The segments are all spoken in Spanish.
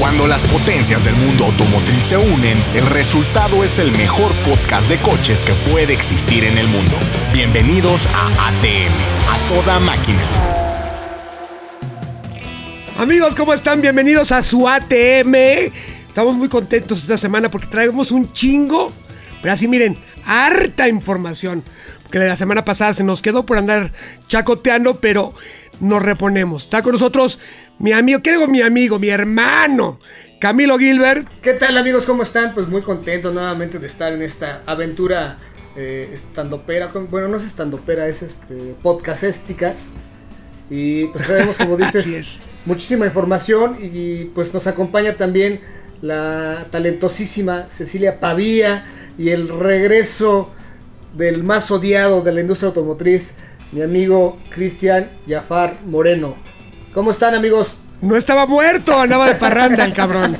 Cuando las potencias del mundo automotriz se unen, el resultado es el mejor podcast de coches que puede existir en el mundo. Bienvenidos a ATM, a toda máquina. Amigos, ¿cómo están? Bienvenidos a su ATM. Estamos muy contentos esta semana porque traemos un chingo, pero así miren, harta información. Porque la semana pasada se nos quedó por andar chacoteando, pero nos reponemos. Está con nosotros mi amigo, ¿qué digo mi amigo? Mi hermano, Camilo Gilbert. ¿Qué tal amigos? ¿Cómo están? Pues muy contento nuevamente de estar en esta aventura eh, estandopera. con- Bueno, no es estandopera, es este podcastística. Y pues traemos, como dices, es. muchísima información. Y pues nos acompaña también la talentosísima Cecilia Pavía y el regreso del más odiado de la industria automotriz, mi amigo Cristian Jafar Moreno. ¿Cómo están amigos? No estaba muerto, andaba de parranda el cabrón.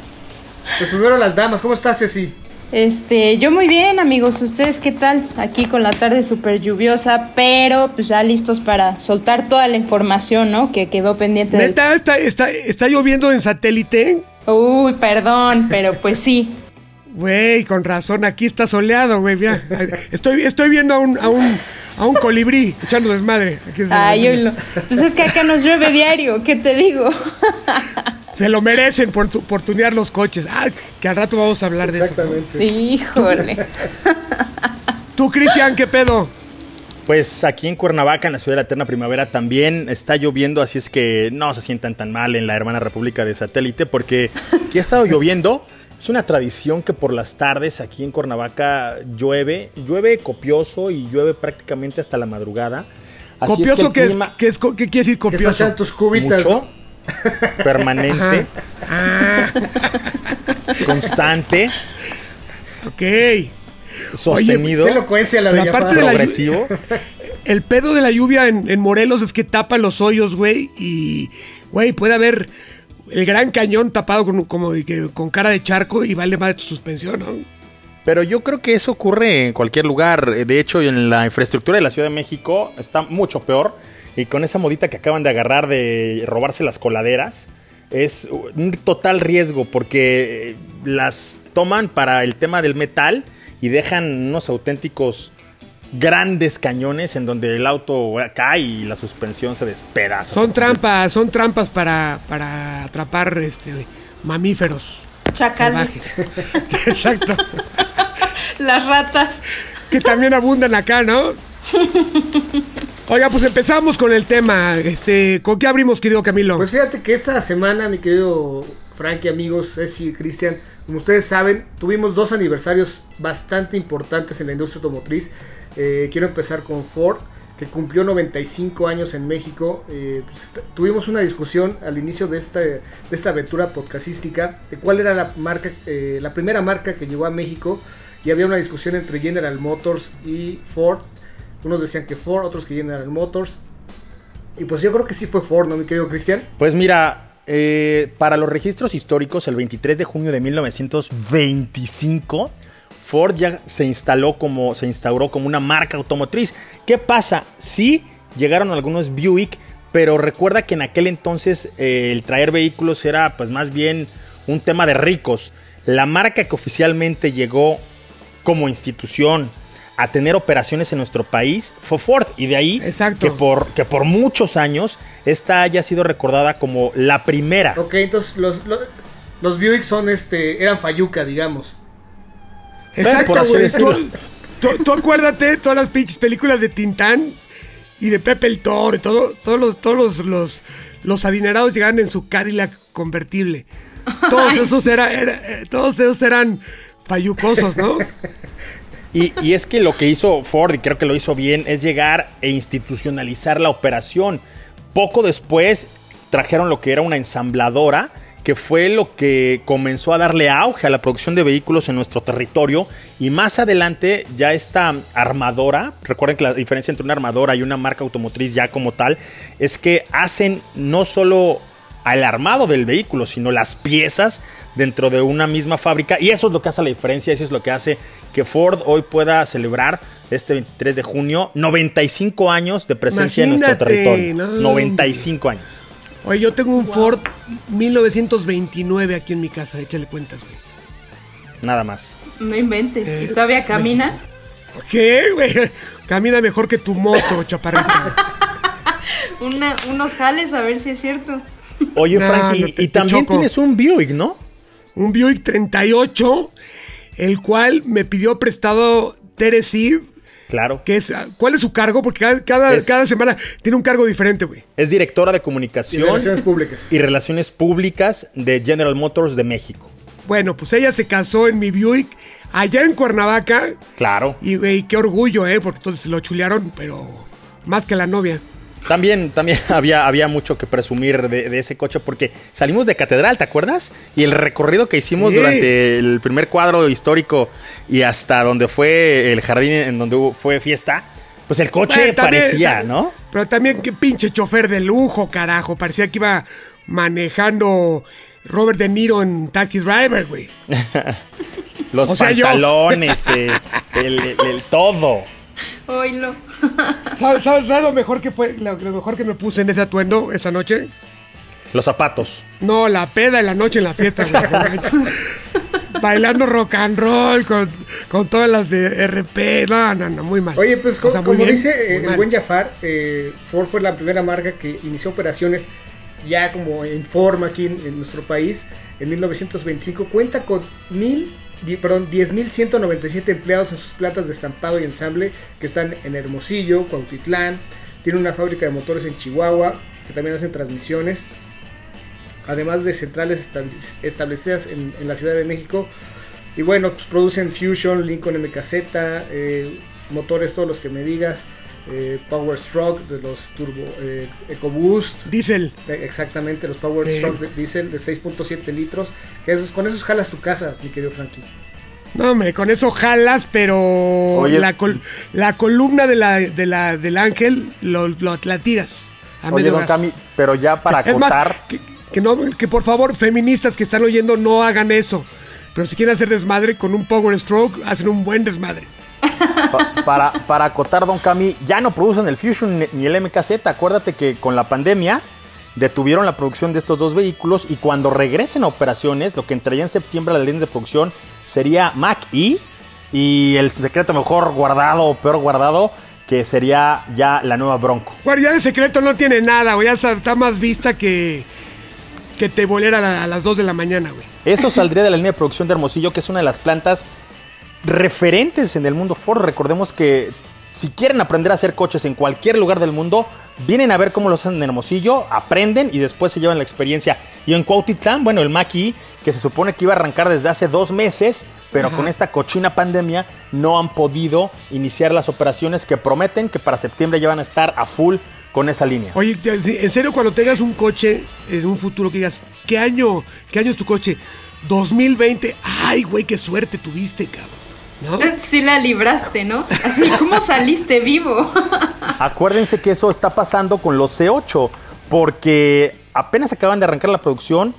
Pues primero las damas, ¿cómo estás Ceci? Este, yo muy bien, amigos. ¿Ustedes qué tal? Aquí con la tarde súper lluviosa, pero pues ya listos para soltar toda la información, ¿no? Que quedó pendiente del... Neta, está, está, está lloviendo en satélite. Uy, perdón, pero pues sí. Güey, con razón, aquí está soleado, güey. Estoy, estoy viendo a un, a un, a un colibrí echando desmadre. Aquí desde la Ay, ventana. oílo. Pues es que acá nos llueve diario, ¿qué te digo? Se lo merecen por, tu- por tunear los coches. Ah, que al rato vamos a hablar de eso. Exactamente. Híjole. Tú, Cristian, ¿qué pedo? Pues aquí en Cuernavaca, en la ciudad de la eterna primavera, también está lloviendo, así es que no se sientan tan mal en la hermana república de satélite, porque aquí ha estado lloviendo. Es una tradición que por las tardes aquí en Cuernavaca llueve, llueve copioso y llueve prácticamente hasta la madrugada. Así ¿Copioso es, clima- qué, es, qué quiere decir Que estás copioso? echando tus cubitas, permanente, Ah, constante, ok. sostenido, Qué elocuencia la aparte Jafar. de la- progresivo. El pedo de la lluvia en, en Morelos es que tapa los hoyos, güey. Y, güey, puede haber el gran cañón tapado con, como que- con cara de charco y vale más de tu suspensión, ¿no? Pero yo creo que eso ocurre en cualquier lugar. De hecho, en la infraestructura de la Ciudad de México está mucho peor. Y con esa modita que acaban de agarrar de robarse las coladeras, es un total riesgo porque eh, las toman para el tema del metal y dejan unos auténticos grandes cañones en donde el auto cae y la suspensión se despedaza. Son trampas, son trampas para, para atrapar este mamíferos. Chacales. salvajes. Exacto. Las ratas. que también abundan acá, ¿no? Oiga, pues empezamos con el tema. Este, ¿con qué abrimos, querido Camilo? Pues fíjate que esta semana, mi querido Frankie, amigos, Ceci y Cristian, como ustedes saben, tuvimos dos aniversarios bastante importantes en la industria automotriz. Eh, quiero empezar con Ford, que cumplió 95 años en México. Eh, pues, tuvimos una discusión al inicio de esta, de esta aventura podcastística de cuál era la marca, eh, la primera marca que llegó a México. Y había una discusión entre General Motors y Ford. Unos decían que Ford, otros que General Motors. Y pues yo creo que sí fue Ford, ¿no, mi querido Cristian? Pues mira, para los registros históricos, el 23 de junio de 1925, Ford ya se instaló como, se instauró como una marca automotriz. ¿Qué pasa? Sí, llegaron algunos Buick, pero recuerda que en aquel entonces eh, el traer vehículos era pues más bien un tema de ricos. La marca que oficialmente llegó como institución a tener operaciones en nuestro país fue Ford y de ahí Exacto. que por que por muchos años esta haya sido recordada como la primera. Ok, entonces los, los, los Buick son este, eran Fayuca, digamos. Exacto, güey. Tú, tú- tú acuérdate todas las pinches películas de Tintán y de Pepe el Toro y todo, todos los, todos los, los, los adinerados llegaban en su Cadillac convertible. Todos esos era, era- eh, todos esos eran fayucosos, ¿no? Y, y es que lo que hizo Ford, y creo que lo hizo bien, es llegar e institucionalizar la operación. Poco después trajeron lo que era una ensambladora, que fue lo que comenzó a darle auge a la producción de vehículos en nuestro territorio. Y más adelante ya esta armadora, recuerden que la diferencia entre una armadora y una marca automotriz ya como tal, es que hacen no solo al armado del vehículo, sino las piezas dentro de una misma fábrica. Y eso es lo que hace la diferencia, eso es lo que hace que Ford hoy pueda celebrar este 23 de junio 95 años de presencia en nuestro territorio. no. 95 años. Oye, yo tengo un Ford 1929 aquí en mi casa, échale cuentas, güey. Nada más. No inventes. Eh, ¿Y todavía camina? ¿Qué, güey? Camina mejor que tu moto, chaparrita. Una- unos jales a ver si es cierto. Oye, No, Frankie, no y también choco. tienes un Buick, ¿no? un Buick 38, el cual me pidió prestado Tennessee, Claro. que es, ¿cuál es su cargo? Porque cada, cada, Es- cada semana tiene un cargo diferente, güey. Es directora de Y comunicación relaciones públicas. y relaciones públicas de General Motors de México. Bueno, pues ella se casó en mi Buick allá en Cuernavaca Claro. y, güey, qué orgullo, ¿eh? Porque entonces lo chulearon, pero más que la novia. También, también había, había mucho que presumir de, de ese coche porque salimos de Catedral, ¿te acuerdas? Y el recorrido que hicimos Sí. durante el primer cuadro histórico y hasta donde fue el jardín en donde hubo- fue fiesta, pues el coche Bueno, también- parecía, ¿no? Pero también qué pinche chofer de lujo, carajo. Parecía que iba manejando Robert De Niro en Taxi Driver, güey. Los O sea, yo. pantalones, eh, el, el- el todo. ¿Sabes, sabes, sabes lo mejor que fue, lo, lo mejor que me puse en ese atuendo esa noche? Los zapatos. No, la peda en la noche en la fiesta, güey. Bailando rock and roll con, con todas las de RP. No, no, no, muy mal. Oye, pues O sea, como bien, dice eh, el mal. buen Jafar, eh, Ford fue la primera marca que inició operaciones ya como en forma aquí en, en nuestro país en 1925. Cuenta con mil, perdón, 10.197 empleados en sus plantas de estampado y ensamble que están en Hermosillo, Cuautitlán. Tiene una fábrica de motores en Chihuahua que también hacen transmisiones. Además de centrales estab- establecidas en, en la Ciudad de México. Y bueno, pues producen Fusion, Lincoln MKZ, eh, motores todos los que me digas, eh, Power Stroke de los Turbo eh, EcoBoost, Diesel. eh, exactamente los Power Sí. Stroke de diesel de 6.7 litros, que esos, con esos jalas tu casa, mi querido Frankie. No, hombre, con eso jalas, pero Oye. la, col- la columna de la, de la, del ángel lo, lo- la tiras a Oye, medio don gas. Cami, pero ya para es más, acotar. que, que no, que por favor, feministas que están oyendo, no hagan eso. Pero si quieren hacer desmadre con un Power Stroke, hacen un buen desmadre. Pa- para, para acotar, Don Cami, ya no producen el Fusion ni- el MKZ. Acuérdate que con la pandemia detuvieron la producción de estos dos vehículos y cuando regresen a operaciones, lo que entraría en septiembre a las líneas de producción sería Mac E y el secreto mejor guardado o peor guardado, que sería ya la nueva Bronco. Guardia de secreto no tiene nada, güey. Ya está, está más vista que, que te volera a, la- a las 2 de la mañana, güey. Eso saldría de la línea de producción de Hermosillo, que es una de las plantas referentes en el mundo Ford. Recordemos que si quieren aprender a hacer coches en cualquier lugar del mundo, vienen a ver cómo lo hacen en Hermosillo, aprenden y después se llevan la experiencia. Y en Cuautitlán, bueno, el Maki, que se supone que iba a arrancar desde hace dos meses, pero Ajá. con esta cochina pandemia no han podido iniciar las operaciones que prometen que para septiembre ya van a estar a full con esa línea. Oye, en serio, cuando tengas un coche en un futuro que digas, ¿qué año, qué año es tu coche? 2020. Ay, güey, qué suerte tuviste, cabrón. ¿No? Sí la libraste, ¿no? Así como saliste vivo. Acuérdense que eso está pasando con los C8, porque apenas acaban de arrancar la producción,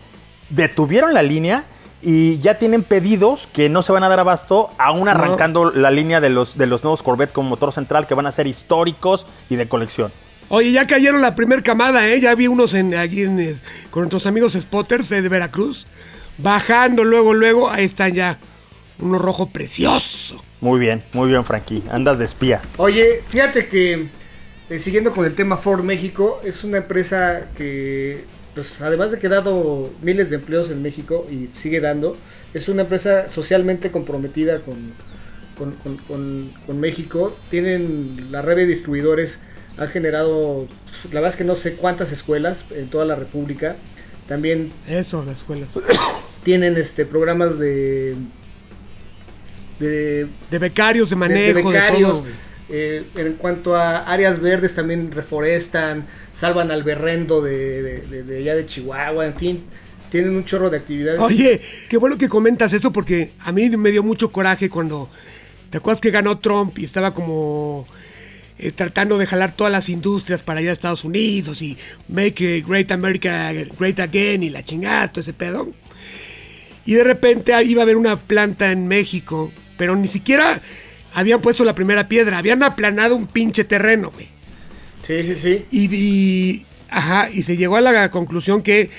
detuvieron la línea y ya tienen pedidos que no se van a dar abasto, aún arrancando la línea de los, de los nuevos Corvette con motor central que van a ser históricos y de colección. Oye, ya cayeron la primer camada, ¿eh? Ya vi unos en, es- con nuestros amigos spotters eh, de Veracruz. Bajando luego, luego, ahí están ya. Uno rojo precioso. Muy bien, muy bien, Frankie. Andas de espía. Oye, fíjate que eh, siguiendo con el tema Ford México, es una empresa que, pues, además de que ha dado miles de empleos en México y sigue dando, es una empresa socialmente comprometida con, con, con- con- con México. Tienen la red de distribuidores, han generado, la verdad es que no sé cuántas escuelas en toda la República. También Eso, las escuelas. tienen este programas de de De becarios, de manejo, de becarios. todo. Eh, en cuanto a áreas verdes, también reforestan, salvan al berrendo de, de, allá de Chihuahua, en fin, tienen un chorro de actividades. Oye, qué bueno que comentas eso porque a mí me dio mucho coraje cuando. ¿Te acuerdas que ganó Trump y estaba como eh, tratando de jalar todas las industrias para allá a Estados Unidos y make Great America great again y la chingada, todo ese pedo? Y de repente iba a haber una planta en México, pero ni siquiera habían puesto la primera piedra, habían aplanado un pinche terreno, güey. Sí, sí, sí. Y, y Ajá, y se llegó a la conclusión que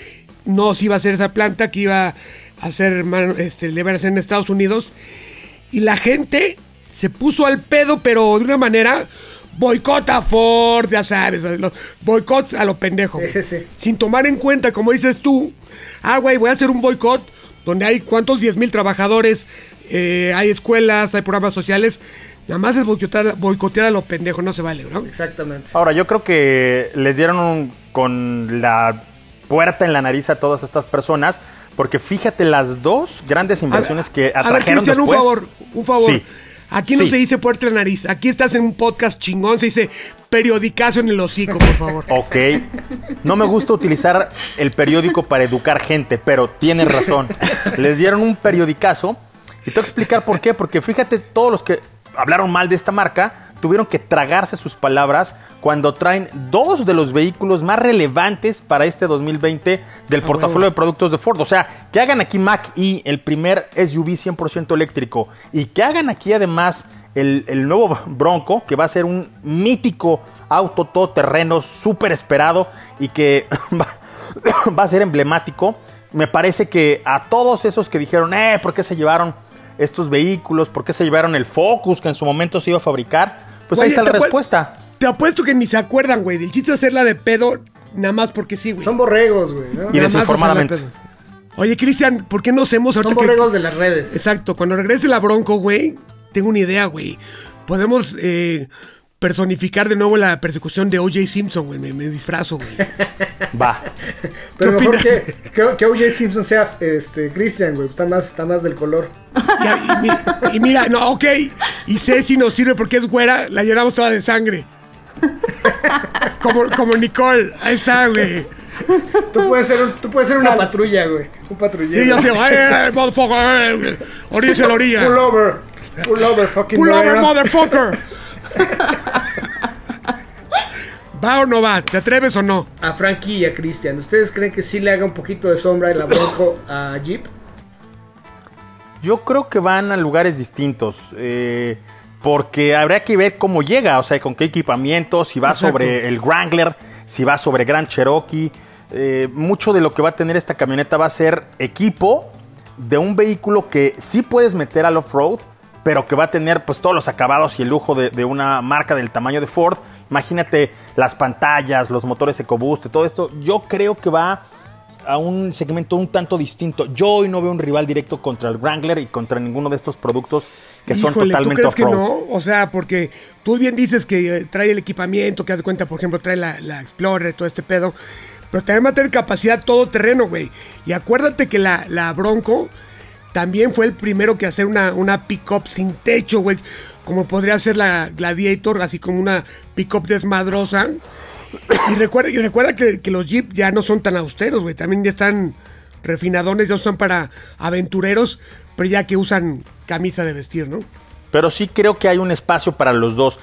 no se iba a hacer esa planta, que iba a ser, este, le iban a hacer en Estados Unidos. Y la gente se puso al pedo, pero de una manera boicota a Ford, ya sabes, los boicots a lo pendejo. güey. Sí, sí. Sin tomar en cuenta, como dices tú, ah, güey, voy a hacer un boicot donde hay cuántos 10 mil trabajadores, eh, hay escuelas, hay programas sociales. Nada más es boicotear, boicotear a lo pendejo, no se vale, ¿no? Exactamente. Ahora, yo creo que les dieron un- con la puerta en la nariz a todas estas personas, porque fíjate las dos grandes inversiones que A ver, atrajeron Cristian, un después. favor, un favor. Sí. Aquí no Sí. se dice puerta en la nariz. Aquí estás en un podcast chingón, se dice periodicazo en el hocico, por favor. Ok. No me gusta utilizar el periódico para educar gente, pero tienes razón. Les dieron un periodicazo y te voy a explicar por qué. Porque fíjate, todos los que hablaron mal de esta marca tuvieron que tragarse sus palabras cuando traen dos de los vehículos más relevantes para este 2020 del Ah, portafolio bueno. de productos de Ford. O sea, que hagan aquí Mac E, el primer SUV 100% eléctrico, y que hagan aquí además el, el nuevo Bronco, que va a ser un mítico auto todoterreno súper esperado y que va, va a ser emblemático. Me parece que a todos esos que dijeron, eh, ¿por qué se llevaron estos vehículos? ¿Por qué se llevaron el Focus que en su momento se iba a fabricar? Pues ahí está la respuesta. Te apuesto que ni se acuerdan, güey. El chiste hacerla de pedo, nada más porque sí, güey. Son borregos, güey. ¿no? Y desinformadamente. de. Oye, Cristian, ¿por qué no hacemos Son ahorita que- borregos de las redes. Exacto, cuando regrese la Bronco, güey, tengo una idea, güey. Podemos eh, personificar de nuevo la persecución de O.J. Simpson, güey. Me, me disfrazo, güey. Va. Pero ¿Qué mejor opinas? que, que, que O.J. Simpson sea este, Christian, güey. Está más, está más del color. Y, y mi- y mira, no, ok. Y Ceci nos sirve porque es güera, la llenamos toda de sangre. Como, como Nicole. Ahí está, güey. Tú puedes ser, un- tú puedes ser una patrulla, güey. Un patrullero. Sí, yo sé, "Ay, ay, motherfucker, eh, oríllese a la orilla. Pull over. Pull over, fucking Pull over, motherfucker. ¿Va o no va? ¿Te atreves o no? A Frankie y a Christian. ¿Ustedes creen que sí le haga un poquito de sombra en la Bronco a Jeep? Yo creo que van a lugares distintos. eh, porque habría que ver cómo llega, o sea, con qué equipamiento, si va Exacto. sobre el Wrangler, si va sobre Grand Cherokee. eh, mucho de lo que va a tener esta camioneta va a ser equipo de un vehículo que sí puedes meter al off-road, pero que va a tener pues todos los acabados y el lujo de, de una marca del tamaño de Ford. Imagínate las pantallas, los motores EcoBoost, todo esto. Yo creo que va a un segmento un tanto distinto. Yo hoy no veo un rival directo contra el Wrangler y contra ninguno de estos productos que son Híjole, ¿tú totalmente crees que no? O sea, porque tú bien dices que eh, trae el equipamiento, que haz de cuenta, por ejemplo, trae la, la Explorer, todo este pedo. Pero también va a tener capacidad todo terreno, güey. Y acuérdate que la, la Bronco también fue el primero que hacer una, una pick-up sin techo, güey. Como podría ser la Gladiator, así como una pick-up desmadrosa. Y recuerda, y recuerda que, los Jeep ya no son tan austeros, güey. También ya están refinadones, ya usan para aventureros, pero ya que usan camisa de vestir, ¿no? Pero sí creo que hay un espacio para los dos.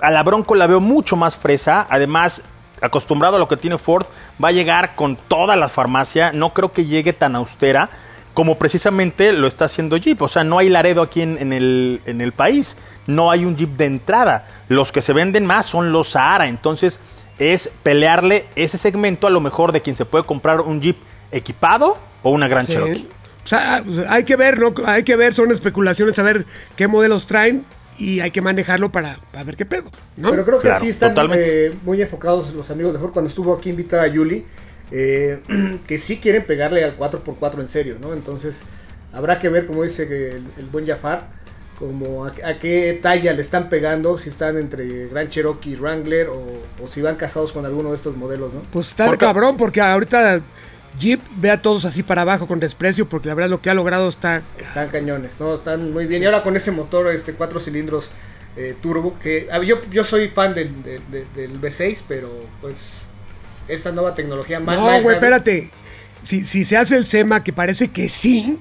A la Bronco la veo mucho más fresa. Además, acostumbrado a lo que tiene Ford, va a llegar con toda la farmacia. No creo que llegue tan austera como precisamente lo está haciendo Jeep. O sea, no hay Laredo aquí en, en el, en el país. No hay un Jeep de entrada. Los que se venden más son los Sahara. Entonces, es pelearle ese segmento a lo mejor de quien se puede comprar un Jeep equipado o una Gran Sí. Cherokee. O sea, hay que ver, ¿no? Hay que ver, son especulaciones, a ver qué modelos traen y hay que manejarlo para, para ver qué pedo, ¿no? Pero creo que Claro, sí están eh, muy enfocados los amigos de Ford. Cuando estuvo aquí invitada Yuli, eh, que sí quieren pegarle al 4x4 en serio, ¿no? Entonces, habrá que ver, como dice el, el buen Jafar, como a, a qué talla le están pegando, si están entre Grand Cherokee y Wrangler o, o si van casados con alguno de estos modelos, ¿no? Pues está Porque- cabrón, porque ahorita Jeep ve a todos así para abajo con desprecio, porque la verdad lo que ha logrado está... Están cañones, ¿no? Están muy bien. Y ahora con ese motor, este, cuatro cilindros eh, turbo, que a ver, yo, yo soy fan del, del- del- del V6, pero pues esta nueva tecnología más... No, güey, espérate. Si, si se hace el SEMA, que parece que sí.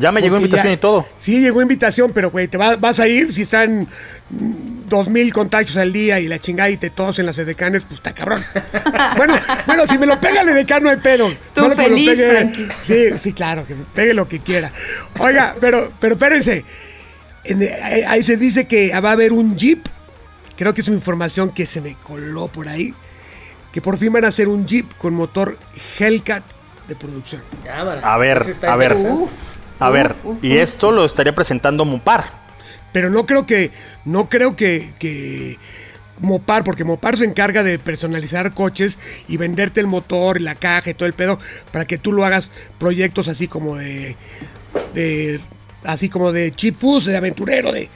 Ya me llegó invitación ya- y todo. Sí, llegó invitación, pero güey, te va- vas a ir si están dos mil contagios al día y la chingada y te tosen las edecanes, pues está cabrón. bueno, bueno, si me lo pega el edecán no hay pedo. Tú Malo que me lo feliz, pegue-. Sí, sí, claro, que me pegue lo que quiera. Oiga, pero, pero espérense. En- ahí ahí se dice que va a haber un Jeep. Creo que es una información que se me coló por ahí. que por fin van a hacer un Jeep con motor Hellcat de producción. Cámara. A ver, a ver. interesante. A ver, Uf, uf, y esto lo estaría presentando Mopar. Pero no creo que, no creo que, que Mopar, porque Mopar se encarga de personalizar coches y venderte el motor y la caja y todo el pedo para que tú lo hagas proyectos así como de, de así como de chipus, de aventurero, de,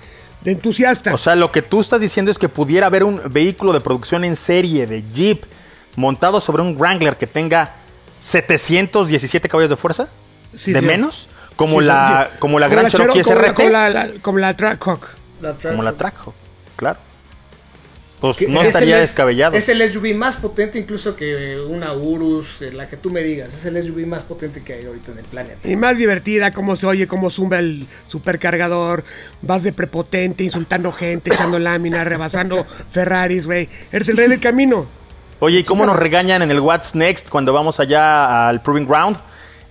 de entusiasta. O sea, lo que tú estás diciendo es que pudiera haber un vehículo de producción en serie de Jeep montado sobre un Wrangler que tenga 717 caballos de fuerza. Sí, ¿De sí. menos? Como Sí, la, como la Gran Chero- Cherokee como la- SRT. como la, la- como la Trackhawk. La Como la Trackhawk, claro. Pues no es estaría el es- descabellado. Es el SUV más potente incluso que una Urus, eh, la que tú me digas. Es el SUV más potente que hay ahorita en el planeta. Y más divertida, cómo se oye, cómo zumba el supercargador. Vas de prepotente, insultando gente, echando láminas, rebasando Ferraris, güey. Eres el rey del camino. Oye, ¿y cómo nos regañan en el What's Next cuando vamos allá al Proving Ground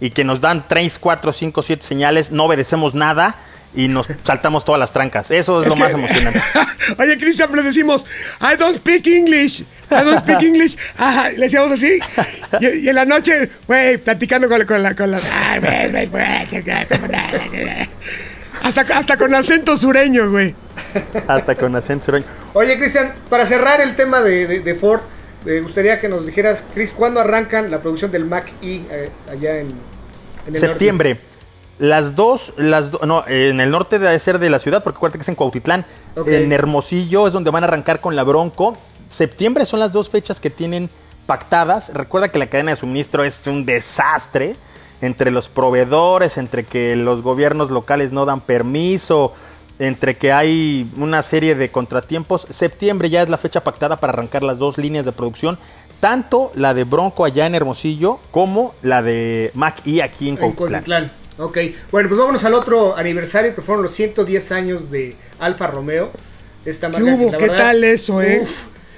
y que nos dan 3, 4, 5, 7 señales, no obedecemos nada y nos saltamos todas las trancas? Eso es, Es lo que- más emocionante. Oye, Cristian, le decimos, I don't speak English. I don't speak English. Ajá, le decíamos así. Y, y en la noche, güey, platicando con, con la. Con la hasta, hasta con acento sureño, güey. Hasta con acento sureño. Oye, Cristian, para cerrar el tema de, de- de Ford, me gustaría que nos dijeras, Chris, ¿cuándo arrancan la producción del Mac E eh, allá en, en el Septiembre. Las dos, las do- no, en el norte debe ser de la ciudad, porque acuérdate que es en Cuautitlán. En Hermosillo es donde van a arrancar con la Bronco. Septiembre son las dos fechas que tienen pactadas. Recuerda que la cadena de suministro es un desastre entre los proveedores, entre que los gobiernos locales no dan permiso, entre que hay una serie de contratiempos. Septiembre ya es la fecha pactada para arrancar las dos líneas de producción, tanto la de Bronco allá en Hermosillo como la de Mac E aquí en En Cuautitlán. Cuautitlán. Ok, bueno, pues vámonos al otro aniversario que fueron los 110 años de Alfa Romeo. Esta ¿Qué marca hubo? la ¿Qué tal eso, eh? uf,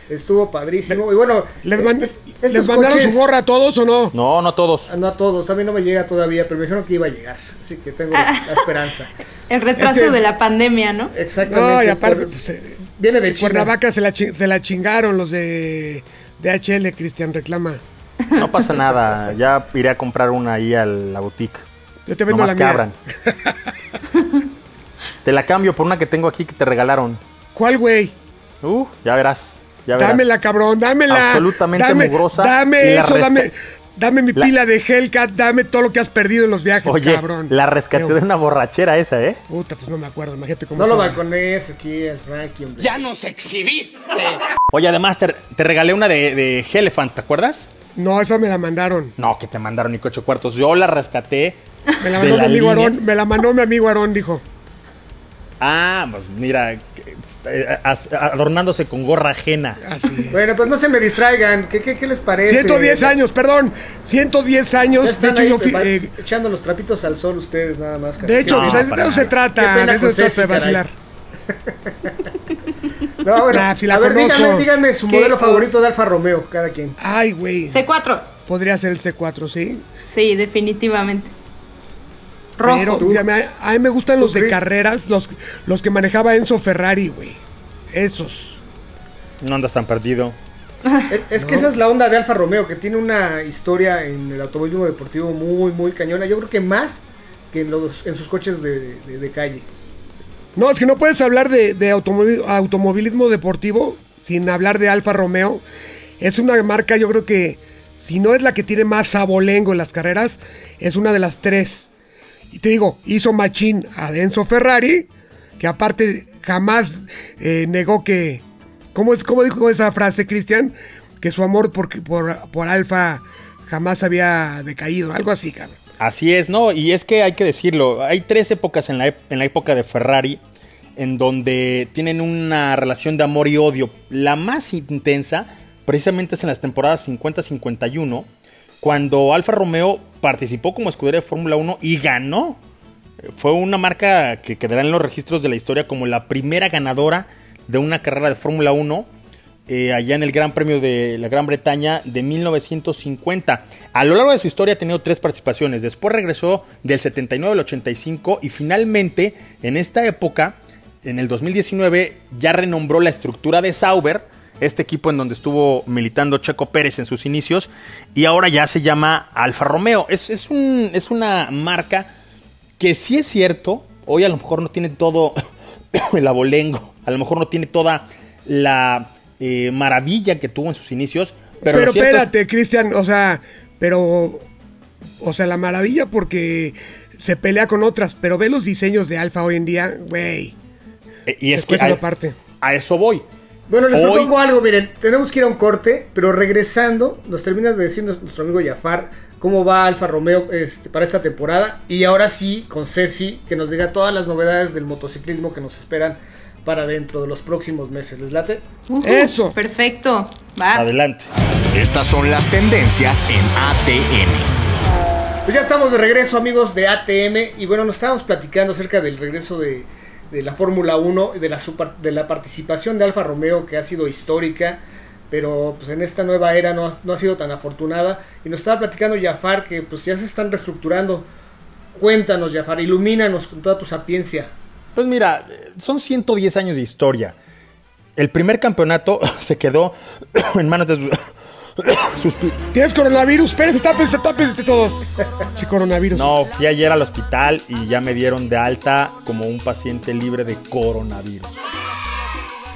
estuvo padrísimo. Y bueno, ¿Les, mand- es- estos ¿les mandaron coches- su gorra a todos o no? No, no todos. Ah, No a todos, a mí no me llega todavía, pero me dijeron que iba a llegar. Así que tengo la esperanza. El retraso Es que- de la pandemia, ¿no? Exactamente. No, y aparte, por- pues, eh, viene de China. Cuernavaca se la, chi- se la chingaron los de DHL, Cristian, reclama. No pasa nada. Ya iré a comprar una ahí a la boutique. Yo te vendo No la que mía. abran. te la cambio por una que tengo aquí que te regalaron. ¿Cuál, güey? Uh, ya verás. Ya verás. Dámela, cabrón, dámela. Absolutamente dame, mugrosa Dame eso, dame, dame mi La- pila de Hellcat, dame todo lo que has perdido en los viajes, Oye, cabrón. la rescaté de una borrachera esa, ¿eh? Puta, pues no me acuerdo, imagínate cómo. No lo balcones aquí al Frankie, hombre. Ya nos exhibiste. Oye, además te, te regalé una de, de Elephant, ¿te acuerdas? No, esa me la mandaron. No, que te mandaron ni ocho cuartos. Yo la rescaté. Me la de mandó mi amigo. Aarón. Me la mandó mi amigo Aarón, dijo. Ah, pues mira, eh, as- adornándose con gorra ajena. Así es. Bueno, pues no se me distraigan. ¿Qué, qué, qué les parece? 110 años, perdón. 110 Ya años. De hecho, ahí, yo eh, echando los trapitos al sol ustedes nada más. de hecho, No, pues, de eso se trata. De eso se trata de vacilar. No, bueno, Nah, si la a ver, díganme, díganme su ¿Qué modelo favorito de Alfa Romeo, cada quien. Ay, güey. C4. Podría ser el C4, ¿sí? Sí, definitivamente. Rojo. Pero ya me- a mí me gustan los de carreras, los, los que manejaba Enzo Ferrari, güey. Esos. No andas tan perdido. Es, es que esa es la onda de Alfa Romeo, que tiene una historia en el automovilismo deportivo muy, muy cañona. Yo creo que más que en, los, en sus coches de, de- de calle. No, es que no puedes hablar de, de automovi- automovilismo deportivo sin hablar de Alfa Romeo. Es una marca, yo creo que, si no es la que tiene más sabolengo en las carreras, es una de las tres. Y te digo, hizo machín a Enzo Ferrari, que aparte jamás eh, negó que... ¿cómo, es, ¿Cómo dijo esa frase, Cristian? Que su amor por, por, por Alfa jamás había decaído, algo así, cabrón. Así es, ¿no? Y es que hay que decirlo, hay tres épocas en la, en la época de Ferrari en donde tienen una relación de amor y odio. La más intensa, precisamente es en las temporadas 50-51, cuando Alfa Romeo participó como escudero de Fórmula 1 y ganó. Fue una marca que quedará en los registros de la historia como la primera ganadora de una carrera de Fórmula 1 eh, allá en el Gran Premio de la Gran Bretaña de 1950. A lo largo de su historia ha tenido tres participaciones. Después regresó del 79 al 85 y finalmente en esta época, en el 2019, ya renombró la estructura de Sauber este equipo en donde estuvo militando Checo Pérez en sus inicios, y ahora ya se llama Alfa Romeo. Es, es, un, es una marca que sí es cierto, hoy a lo mejor no tiene todo el abolengo, a lo mejor no tiene toda la eh, maravilla que tuvo en sus inicios, pero, Pero, es- espérate, Cristian, o sea, pero. O sea, la maravilla porque se pelea con otras, pero ve los diseños de Alfa hoy en día, güey. eh, y es que cuecen a, aparte. a eso voy. Bueno, les Hoy- propongo algo, miren, tenemos que ir a un corte, pero regresando, nos termina de decir nuestro amigo Jafar cómo va Alfa Romeo este, para esta temporada. Y ahora sí, con Ceci, que nos diga todas las novedades del motociclismo que nos esperan para dentro de los próximos meses. ¿Les late? Ujú, Eso. Perfecto. Va. Adelante. Estas son las tendencias en ATM. Pues ya estamos de regreso, amigos de ATM. Y bueno, nos estábamos platicando acerca del regreso de, de la Fórmula 1, de la, de la participación de Alfa Romeo, que ha sido histórica. Pero pues en esta nueva era no no ha sido tan afortunada. Y nos estaba platicando Jafar que pues ya se están reestructurando. Cuéntanos, Jafar, ilumínanos con toda tu sapiencia. Pues mira, son 110 años de historia. El primer campeonato se quedó en manos de sus, ¿Tienes coronavirus? Espérense, tápense, tápense todos. Sí, coronavirus. No, fui ayer al hospital y ya me dieron de alta como un paciente libre de coronavirus.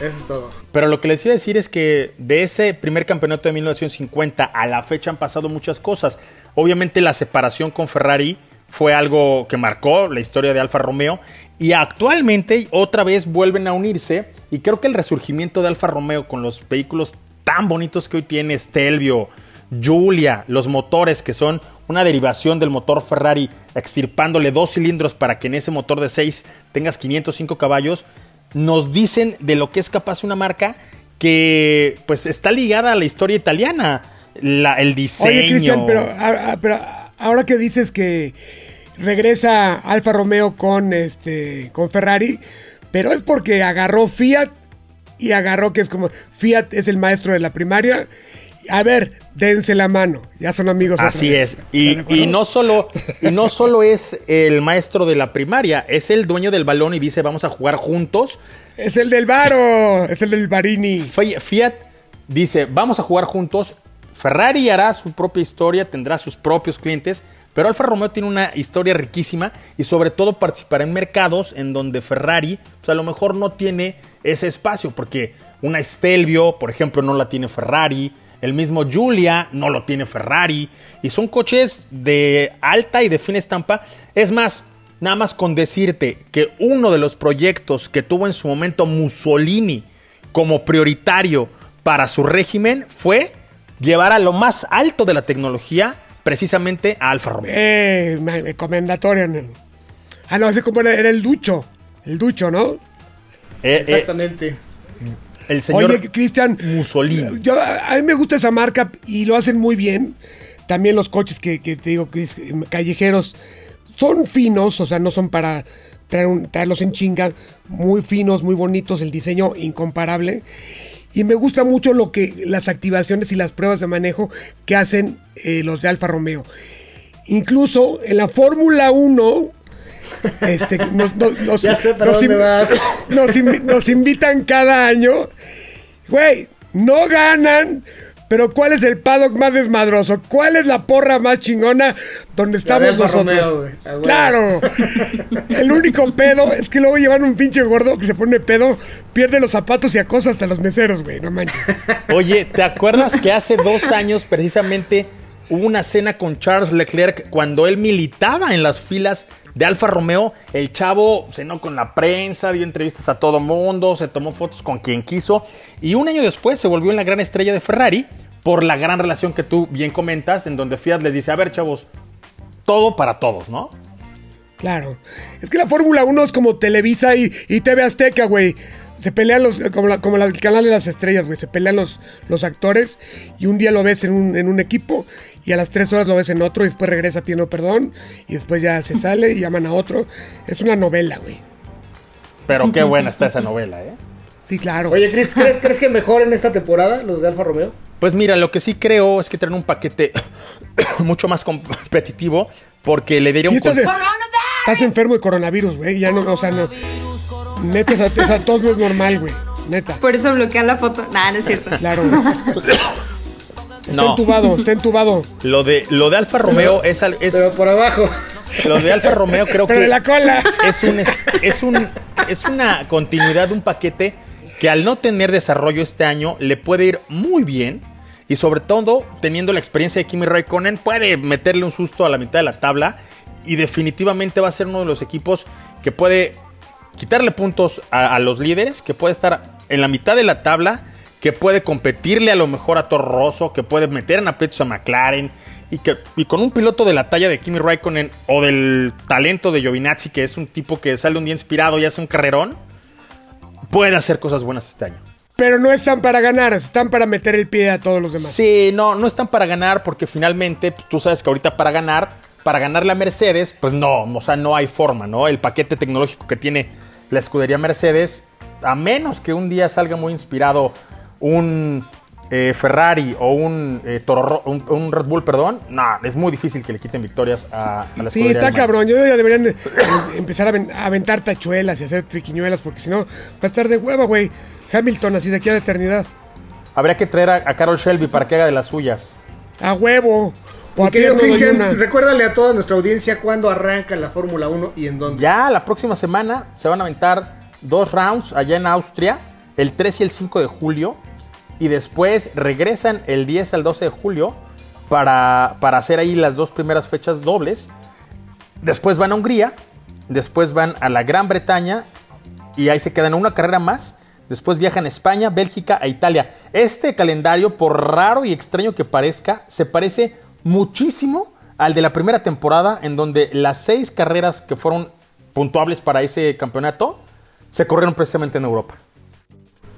Eso es todo. Pero lo que les iba a decir es que de ese primer campeonato de 1950 a la fecha han pasado muchas cosas. Obviamente la separación con Ferrari fue algo que marcó la historia de Alfa Romeo y actualmente otra vez vuelven a unirse y creo que el resurgimiento de Alfa Romeo con los vehículos tan bonitos que hoy tiene Stelvio, Giulia, los motores que son una derivación del motor Ferrari extirpándole dos cilindros para que en ese motor de 6 tengas 505 caballos, nos dicen de lo que es capaz una marca que pues está ligada a la historia italiana, la- el diseño. Oye, Cristian, pero, a- a- pero ahora que dices que regresa Alfa Romeo con este con Ferrari, pero es porque agarró Fiat y agarró que es como Fiat es el maestro de la primaria. A ver, dense la mano, ya son amigos. Así es. Y, y no solo, y no solo es el maestro de la primaria, es el dueño del balón y dice vamos a jugar juntos. Es el del Varo, es el del Barini. Fi- Fiat dice vamos a jugar juntos. Ferrari hará su propia historia, tendrá sus propios clientes, pero Alfa Romeo tiene una historia riquísima y sobre todo participará en mercados en donde Ferrari pues, a lo mejor no tiene ese espacio, porque una Stelvio, por ejemplo, no la tiene Ferrari, el mismo Giulia no lo tiene Ferrari, y son coches de alta y de fina estampa. Es más, nada más con decirte que uno de los proyectos que tuvo en su momento Mussolini como prioritario para su régimen fue llevar a lo más alto de la tecnología precisamente a Alfa Romeo. Eh. ¿no? Ah, ese como era el Ducho. El Ducho, ¿no? Eh, eh, Exactamente. el señor Oye, Cristian. Mussolini. Yo, a mí me gusta esa marca y lo hacen muy bien. También los coches que, que te digo que es, eh, callejeros son finos, o sea, no son para traer un- traerlos en chinga. Muy finos, muy bonitos, el diseño incomparable. Y me gusta mucho lo que las activaciones y las pruebas de manejo que hacen eh, los de Alfa Romeo. Incluso en la Fórmula 1 este, nos, nos- nos- Ya sé para nos dónde invi- vas. nos invi- nos invitan cada año. Güey, no ganan. Pero ¿cuál es el paddock más desmadroso? ¿Cuál es la porra más chingona donde estamos nosotros? Romeo, claro. El único pedo es que luego llevan un pinche gordo que se pone pedo, pierde los zapatos y acosa hasta los meseros, güey. No manches. Oye, ¿te acuerdas que hace dos años precisamente hubo una cena con Charles Leclerc cuando él militaba en las filas de Alfa Romeo? El chavo cenó con la prensa, dio entrevistas a todo mundo, se tomó fotos con quien quiso y un año después se volvió en la gran estrella de Ferrari por la gran relación que tú bien comentas, en donde Fiat les dice, a ver chavos, todo para todos, ¿no? Claro. Es que la Fórmula 1 es como Televisa y, y TV Azteca, güey. Se pelean los, como, la- como la- el canal de las estrellas, güey. Se pelean los, los actores y un día lo ves en un, en un equipo y a las tres horas lo ves en otro y después regresa pidiendo perdón y después ya se sale y llaman a otro. Es una novela, güey. Pero qué buena está esa novela, ¿eh? Sí, claro. Oye, Chris, ¿crees, ¿crees que mejoren esta temporada los de Alfa Romeo? Pues mira, lo que sí creo es que traen un paquete mucho más competitivo porque le daría Sí, un... estás enfermo de coronavirus, güey. Ya no, o sea, no. Neta, esa, esa tos no es normal, güey. Neta. Por eso bloquea la foto. Nah, no es cierto. Claro. Está No, entubado, está entubado. lo de, lo de Alfa Romeo es, es- Pero por abajo. lo de Alfa Romeo creo Pero que de la cola. es un es, es un es una continuidad de un paquete que al no tener desarrollo este año le puede ir muy bien y sobre todo teniendo la experiencia de Kimi Raikkonen puede meterle un susto a la mitad de la tabla y definitivamente va a ser uno de los equipos que puede quitarle puntos a, a los líderes, que puede estar en la mitad de la tabla, que puede competirle a lo mejor a Toro Rosso, que puede meter en aprietos a McLaren y que y con un piloto de la talla de Kimi Raikkonen o del talento de Giovinazzi, que es un tipo que sale un día inspirado y hace un carrerón, puede hacer cosas buenas este año. Pero no están para ganar, están para meter el pie a todos los demás. Sí, no, no están para ganar porque finalmente pues, tú sabes que ahorita para ganar, para ganarle a Mercedes, pues no, o sea, no hay forma, ¿no? El paquete tecnológico que tiene la escudería Mercedes, a menos que un día salga muy inspirado un eh, Ferrari o un, eh, Toro Ro- un, un Red Bull, perdón, no, es muy difícil que le quiten victorias a, a la Sí, está alemana. cabrón. Yo ya deberían de- de empezar a aventar tachuelas y hacer triquiñuelas, porque si no, va a estar de hueva, güey. Hamilton, así de aquí a la eternidad. Habría que traer a, a Carol Shelby para que haga de las suyas. A huevo. O a Mi querido Pierno Cristian, Doyuna. recuérdale a toda nuestra audiencia cuándo arranca la Fórmula 1 y en dónde. Ya la próxima semana se van a aventar dos rounds allá en Austria, el 3 y el 5 de julio, y después regresan el 10 al 12 de julio para, para hacer ahí las dos primeras fechas dobles. Después van a Hungría, después van a la Gran Bretaña y ahí se quedan una carrera más. Después viajan a España, Bélgica e Italia. Este calendario, por raro y extraño que parezca, se parece muchísimo al de la primera temporada, en donde las seis carreras que fueron puntuables para ese campeonato se corrieron precisamente en Europa.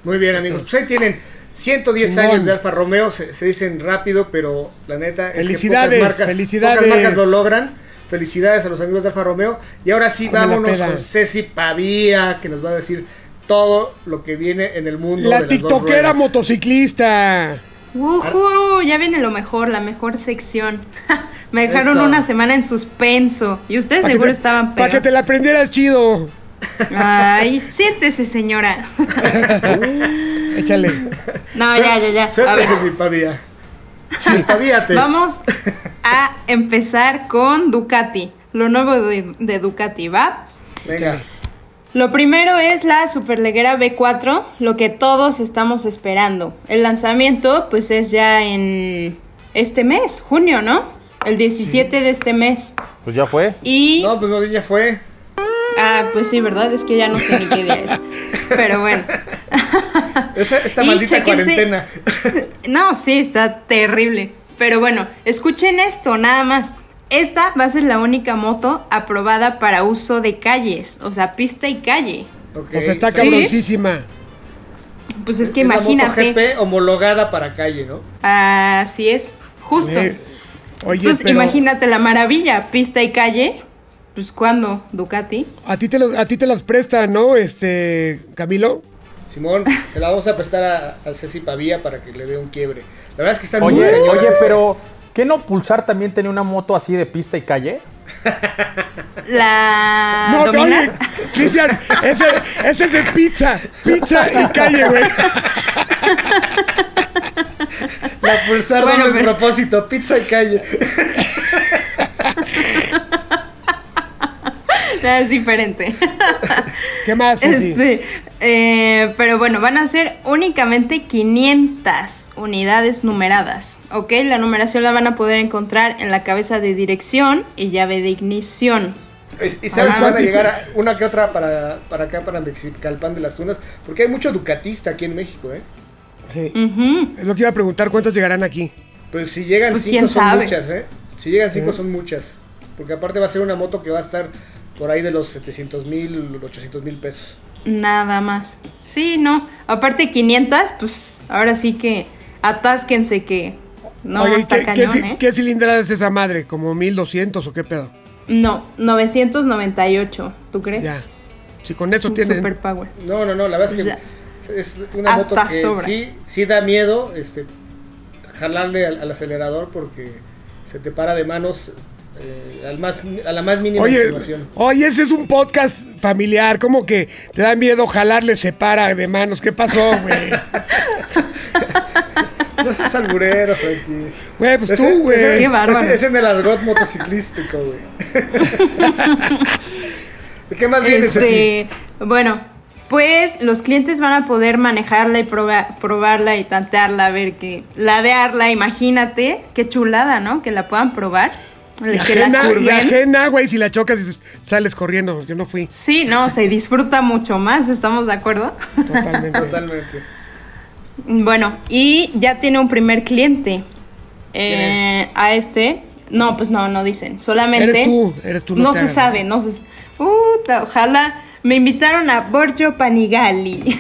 Muy bien, amigos. Pues ahí tienen 110 Simón. años de Alfa Romeo. Se, se dicen rápido, pero la neta es Felicidades, que pocas marcas, felicidades. pocas marcas lo logran. Felicidades a los amigos de Alfa Romeo. Y ahora sí, Dame vámonos con Ceci Pavía, que nos va a decir todo lo que viene en el mundo. La de las dos tiktokera motociclista. ¡Wujú! Ya viene lo mejor, la mejor sección. Me dejaron Eso. una semana en suspenso. Y ustedes Pa' seguro te- estaban Para que te la aprendieras chido. Ay, siéntese, señora. Échale. No, ya, ya, ya. Ver, Ceci Pavía. Sí, vamos a empezar con Ducati. Lo nuevo de, de Ducati, ¿va? Venga. Lo primero es la Superleguera B4, lo que todos estamos esperando. El lanzamiento, pues es ya en este mes, junio, ¿no? El 17 de este mes. Pues ya fue. Y. No, pues no, ya fue. Ah, pues sí, ¿verdad? Es que ya no sé ni qué día es. Pero bueno. Esa, esta maldita cuarentena. No, sí, está terrible. Pero bueno, escuchen esto, nada más. Esta va a ser la única moto aprobada para uso de calles, o sea, pista y calle. Ok, O sea, está sí. cabroncísima. Pues es que Es la imagínate. MotoGP homologada para calle, ¿no? Así es, justo. Eh, oye, Entonces, pero imagínate la maravilla, pista y calle. Pues cuando, Ducati. a ti, te los- a ti te las prestan, ¿no, este, Camilo? Simón, se la vamos a prestar a, a Ceci Pavía para que le dé un quiebre. La verdad es que están muy Oye, cañonas oye, pero ¿qué no Pulsar también tenía una moto así de pista y calle? La. No, Dominar. oye, Cristian, ese, ese es de pizza, pizza y calle, güey. La pulsar Bueno, doble pero- propósito, pizza y calle. Ah, es diferente. ¿Qué más? Ceci? Este, eh, pero bueno, van a ser únicamente 500 unidades numeradas, ¿ok? La numeración la van a poder encontrar en la cabeza de dirección y llave de ignición. Y sabes Ah, si van a ¿y llegar a una que otra para, para acá, para Mexicalpan de las Tunas, porque hay mucho ducatista aquí en México, ¿eh? Sí. Es lo que iba a preguntar, ¿cuántas llegarán aquí? Pues si llegan Pues, cinco son sabe. muchas, ¿eh? Si llegan cinco son muchas. Porque aparte va a ser una moto que va a estar por ahí de los 700 mil, 800 mil pesos. Nada más. Sí, no. Aparte 500, pues ahora sí que atásquense que no Oye, ¿y está ¿qué, cañón, ¿eh? qué cilindrada es esa madre? ¿Como 1200 o qué pedo? No, 998, ¿tú crees? Ya. Si con eso tienen. Super power. No, no, no, la verdad es Ya. que es una Hasta moto que sobra. sí, sí da miedo este, jalarle al, al acelerador porque se te para de manos eh, al más, a la más mínima Oye, oye, ese es un podcast familiar. ¿Cómo que te da miedo jalarle separa de manos? ¿Qué pasó, güey? No seas alburero, Frankie. Güey, pues Ese- tú, ese- güey. Qué bárbaro. ese- ese en el argot motociclístico, güey. ¿De qué más viene Este, bueno, pues los clientes van a poder manejarla y proba- probarla y tantearla, a ver que ladearla, imagínate, qué chulada, ¿no? Que la puedan probar. Y ajena, y ajena, güey, si la chocas y sales corriendo. Yo no fui. Sí, no, se disfruta mucho más, ¿estamos de acuerdo? Totalmente. Totalmente. Bueno, y ya tiene un primer cliente. Eh, a este, no, pues no, no dicen. Solamente. Eres tú, eres tú, no No, se sabe, no se. Puta, ojalá. Me invitaron a Borgio Panigali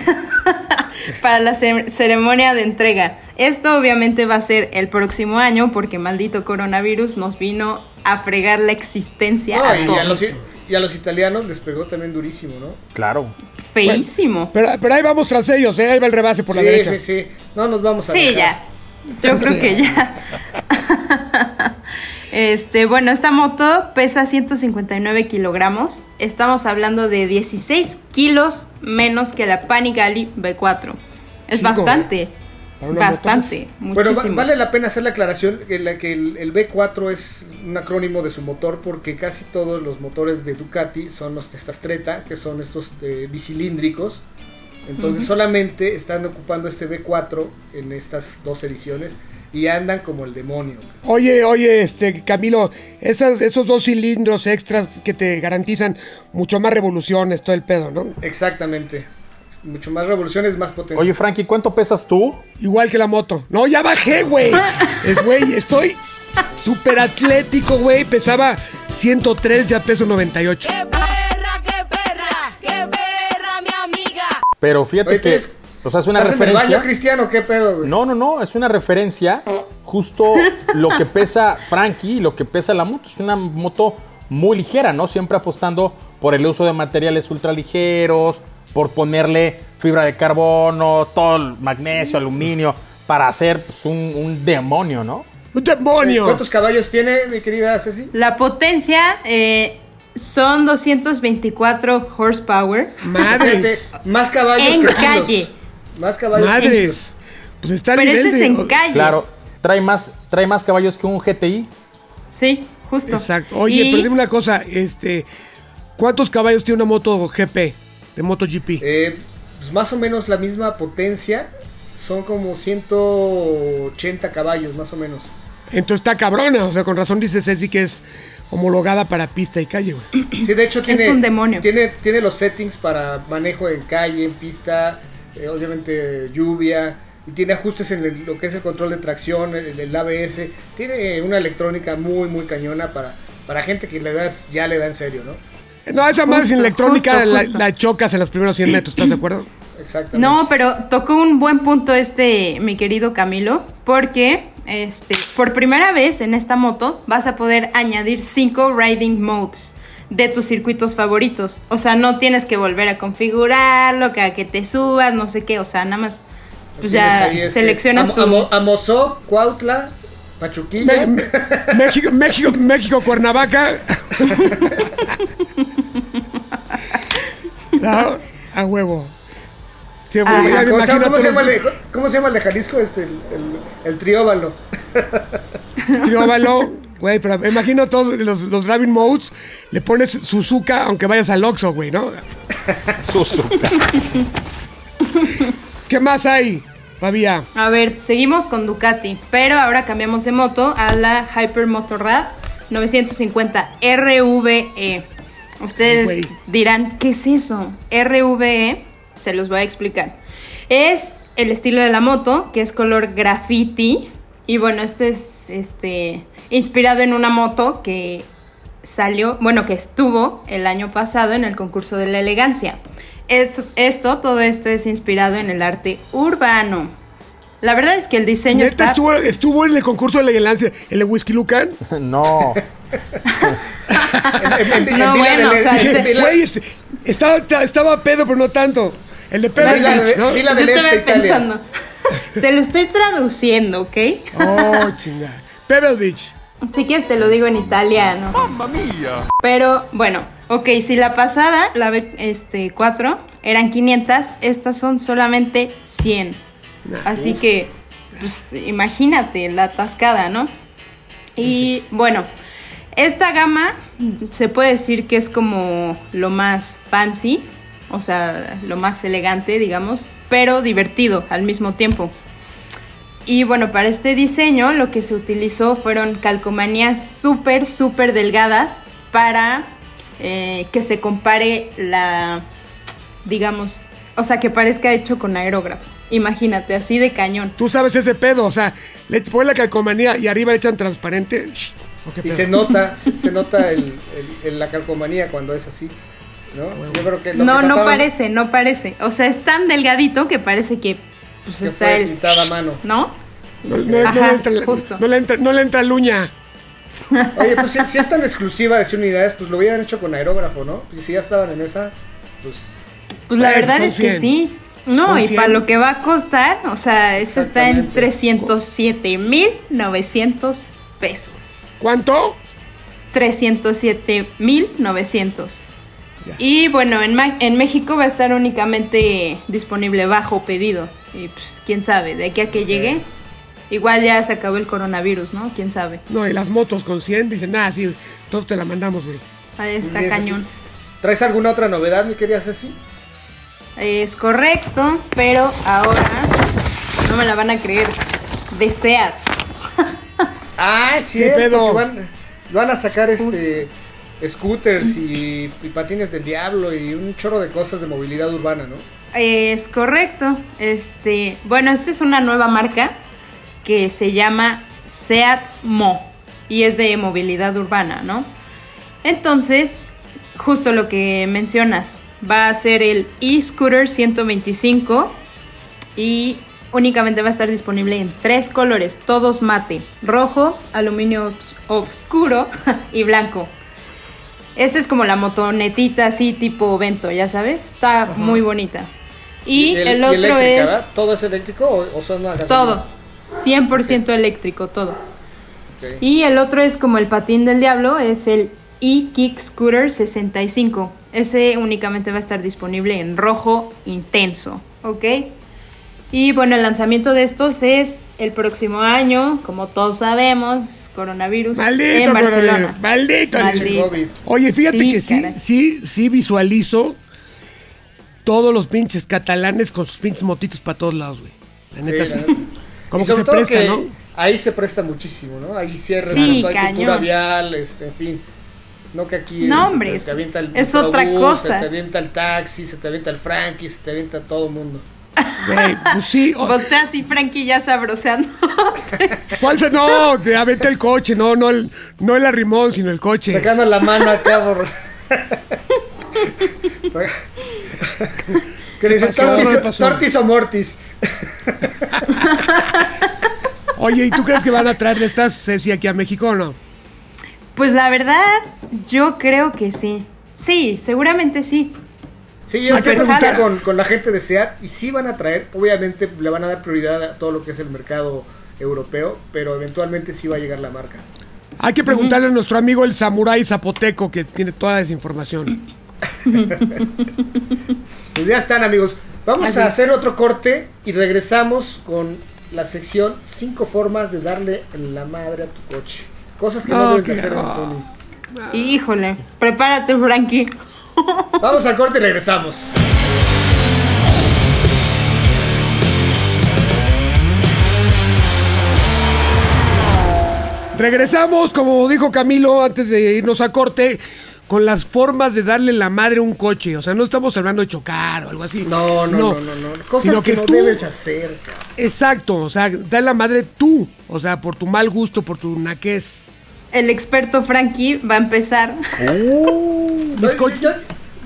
para la ce- ceremonia de entrega. Esto obviamente va a ser el próximo año porque maldito coronavirus nos vino a fregar la existencia No, a y, a todos. los, y a los italianos les pegó también durísimo, ¿no? Claro. Feísimo. Pero, pero ahí vamos tras ellos, ¿eh? Ahí va el rebase por la derecha. sí, sí. No nos vamos a Sí, dejar. ya. Yo creo que ya. Este, bueno, esta moto pesa 159 kilogramos. Estamos hablando de 16 kilos menos que la Panigale B4. Es Chico, bastante. una Bastante. Va- Muchísimo. vale la pena hacer la aclaración que, la, que el, el B4 es un acrónimo de su motor porque casi todos los motores de Ducati son los Testastreta, que son estos eh, bicilíndricos. Entonces solamente están ocupando este B4 en estas dos ediciones y andan como el demonio. Oye, oye, este, Camilo, esas, esos dos cilindros extras que te garantizan mucho más revoluciones, todo el pedo, ¿no? Exactamente. Mucho más revoluciones, más potencia. Oye, Frankie, ¿cuánto pesas tú? Igual que la moto. No, ya bajé, güey. Es, güey, estoy súper atlético, güey. Pesaba 103, ya peso 98. ¡Qué perra, qué perra! ¡Qué perra, mi amiga! Pero fíjate Oye, que. ¿tienes- O sea, es una ¿Estás en el baño, referencia. Cristiano? ¿Qué pedo, güey? No, no, no, es una referencia justo lo que pesa Frankie y lo que pesa la moto. Es una moto muy ligera, ¿no? Siempre apostando por el uso de materiales ultraligeros, por ponerle fibra de carbono, todo el magnesio, aluminio, para hacer pues, un, un demonio, ¿no? ¡Un demonio! ¿Cuántos caballos tiene, mi querida Ceci? La potencia eh, son 224 horsepower. Madres. Fíjate, Más caballos En que kilos. Más caballos que Madres. Pues está Pero nivel ese es de- en calle. Claro, trae más, trae más caballos que un GTI. Sí, justo. Exacto. Oye, Y- pero dime una cosa, este, ¿cuántos caballos tiene una moto GP de MotoGP? Eh, pues más o menos la misma potencia. Son como 180 caballos, más o menos. Entonces está cabrona, o sea, con razón dice Ceci que es homologada para pista y calle, güey. Sí, de hecho tiene, un demonio. Tiene, tiene los settings para manejo en calle, en pista, eh, obviamente lluvia. Y tiene ajustes en el- lo que es el control de tracción, el, el ABS. Tiene una electrónica muy, muy cañona para, para gente que le das, ya le da en serio, ¿no? No, esa Justo, electrónica justo, la, justo. la chocas en los primeros 100 metros, ¿estás de acuerdo? Exactamente. No, pero tocó un buen punto este, mi querido Camilo, porque este, por primera vez en esta moto vas a poder añadir cinco riding modes de tus circuitos favoritos. O sea, no tienes que volver a configurarlo, que a que te subas, no sé qué. O sea, nada más, pues ya este, seleccionas tu... Amo- Amozó, Cuautla, Pachuquilla. Me- me- México, México, México, Cuernavaca. No, a huevo. Sí, güey, Ajá. ya me ¿Cómo, se, cómo llama el de, cómo se llama el de Jalisco? Este, el, el, el trióbalo. trióbalo, güey, pero me imagino todos los, los driving modes, le pones Suzuka aunque vayas al Oxxo, güey, ¿no? Suzuka. ¿Qué más hay, Fabia? A ver, seguimos con Ducati, pero ahora cambiamos de moto a la Hyper Motorrad 950 RVE. Ustedes Ay, dirán, ¿qué es eso? RVE, se los voy a explicar. Es el estilo de la moto, que es color graffiti. Y bueno, este es este, inspirado en una moto que salió, bueno, que estuvo el año pasado en el concurso de la elegancia. Es- esto, todo esto es inspirado en el arte urbano. La verdad es que el diseño ¿Neta está... estuvo, estuvo en el concurso de la elegancia, el de Whisky Lucan? No. En- en- en No, bueno, o sea, Dije, Vila- güey, este, estaba, estaba pedo, pero no tanto. El de Pebble Vila Beach, ¿no? Vila Yo del Este, pensando. Te lo estoy traduciendo, ¿ok? Oh, chinga. Pebble Beach. Si quieres te lo digo en italiano. Pero bueno, ok, si la pasada, la B este, 4, eran 500, estas son solamente 100. Así que, pues imagínate la atascada, ¿no? Y bueno, esta gama se puede decir que es como lo más fancy, o sea, lo más elegante, digamos, pero divertido al mismo tiempo. Y bueno, para este diseño lo que se utilizó fueron calcomanías súper, súper delgadas para eh, que se compare la, digamos, o sea, que parezca hecho con aerógrafo. Imagínate, así de cañón. Tú sabes ese pedo, o sea, le ponen la calcomanía y arriba le echan transparente. Shh, ¿o qué Y pedo? se nota, se, se nota el, el- el- la calcomanía cuando es así. ¿no? Yo creo que lo No, que no trataban- parece, no parece. O sea, es tan delgadito que parece que pues que está fue el... pintada a mano. ¿No? No, no- no Ajá, le entra, la- justo. no le entra, no le entra luña. Oye, pues si, si es tan exclusiva de 100 unidades, pues lo hubieran hecho con aerógrafo, ¿no? Y si ya estaban en esa, pues Pues la Bueno, verdad es que 100. sí. No, y 100. para lo que va a costar, o sea, esto está en Exactamente. 307.900 pesos. ¿Cuánto? 307.900. Ya. Y bueno, en, Ma- en México va a estar únicamente disponible bajo pedido. Y pues quién sabe, de aquí a que llegue, igual ya se acabó el coronavirus, ¿no? Quién sabe. No, y las motos con 100 dicen, nada, sí, todos te la mandamos, güey. Ahí está cañón. ¿traes alguna otra novedad, mi querida Ceci? Es correcto, pero ahora no me la van a creer. De SEAT. Ah, es cierto, pedo? van, van a sacar este scooters y, patines del diablo y un chorro de cosas de movilidad urbana, ¿no? Es correcto. Este, bueno, esta es una nueva marca que se llama Seat Mo y es de movilidad urbana, ¿no? Entonces, justo lo que mencionas, va a ser el e-scooter 125 y únicamente va a estar disponible en tres colores, todos mate, rojo, aluminio oscuro y blanco. Esa es como la motonetita así tipo vento, ya sabes, está muy bonita. Y el, otro es ¿verdad? ¿Todo es eléctrico o, o son todo, 100% eléctrico, todo. Y el otro es como el patín del diablo, es el e-Kick Scooter 65. Ese únicamente va a estar disponible en rojo intenso, ¿ok? Y bueno, el lanzamiento de estos es el próximo año, como todos sabemos, coronavirus Maldito, en Barcelona. coronavirus, maldito. Maldito. COVID. Oye, fíjate Sí, que sí, caray. sí, sí visualizo todos los pinches catalanes con sus pinches motitos para todos lados, güey. La neta, Sí. Como que se presta, que ¿no? Ahí se presta muchísimo, ¿no? Ahí cierra Sí, hay cañón. cultura vial, este, en fin. No que aquí No, este, hombre, te, es- te avienta el es otra cosa. Se te avienta el taxi, se te avienta el Frankie, se te avienta todo el mundo. Güey, pues sí. o- Voltea así, Frankie, ya sabroseando. ¿Cuál se.? No, te aventa el coche, no, no el, no el arrimón, sino el coche. Sacando la mano acá por... que le dice tortis, pasó? tortis o mortis. Oye, ¿y tú crees que van a traer de estas Ceci aquí a México o no? Pues la verdad, yo creo que sí. Sí, seguramente sí. Sí, yo Hay que te pregunté preguntar. con, con la gente de SEAT y sí van a traer, obviamente le van a dar prioridad a todo lo que es el mercado europeo, pero eventualmente sí va a llegar la marca. Hay que preguntarle a nuestro amigo el samurái zapoteco que tiene toda esa información. Pues ya están amigos. Vamos Así a hacer otro corte y regresamos con la sección 5 formas de darle la madre a tu coche. Cosas que no, No, debes de que- hacer. Antonio. Híjole, prepárate, Frankie. Vamos al corte y regresamos. Regresamos, como dijo Camilo antes de irnos a corte, con las formas de darle la madre a un coche. O sea, no estamos hablando de chocar o algo así. No, no, no, no, no. Cosas sino que, no tú- debes hacer. Exacto, o sea, da la madre tú. O sea, por tu mal gusto, por tu naquez. El experto Frankie va a empezar. Mis co- yo,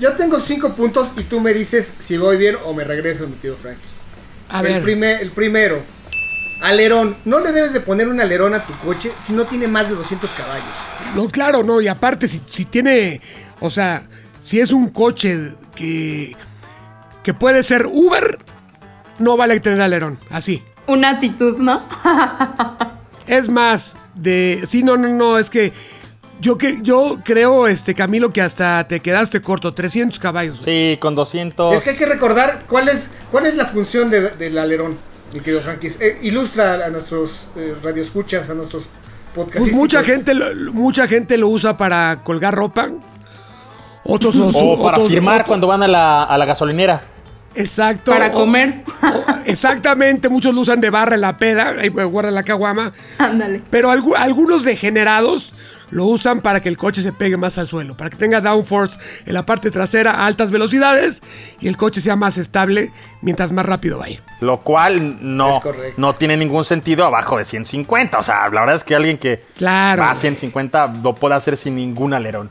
yo tengo 5 puntos y tú me dices si voy bien o me regreso, mi tío Frankie. A el, ver, primer- el primero, alerón. No le debes de poner un alerón a tu coche si no tiene más de 200 caballos. no, claro, no, y aparte, si, si tiene, o sea, si es un coche que, que puede ser Uber, no vale tener alerón, así. Una actitud, ¿no? Es más, de. Sí, no, no, no, es que. Yo, que, yo creo, este Camilo, que hasta te quedaste corto, 300 caballos. güey. Sí, con 200. Es que hay que recordar cuál es, cuál es la función de- del alerón, mi querido Frankis. Eh, ilustra a nuestros eh, radioescuchas, a nuestros podcasts. Pues mucha gente, lo- mucha gente lo usa para colgar ropa. Otros lo o para otros- firmar otros- cuando van a la, a la gasolinera. Exacto. Para comer. o- exactamente, muchos lo usan de barra en la peda, ahí guardan la caguama. Ándale. Pero algu- algunos degenerados lo usan para que el coche se pegue más al suelo, para que tenga downforce en la parte trasera a altas velocidades y el coche sea más estable mientras más rápido vaya. Lo cual no, no tiene ningún sentido abajo de 150. O sea, la verdad es que alguien que Claro. va a 150 lo puede hacer sin ningún alerón.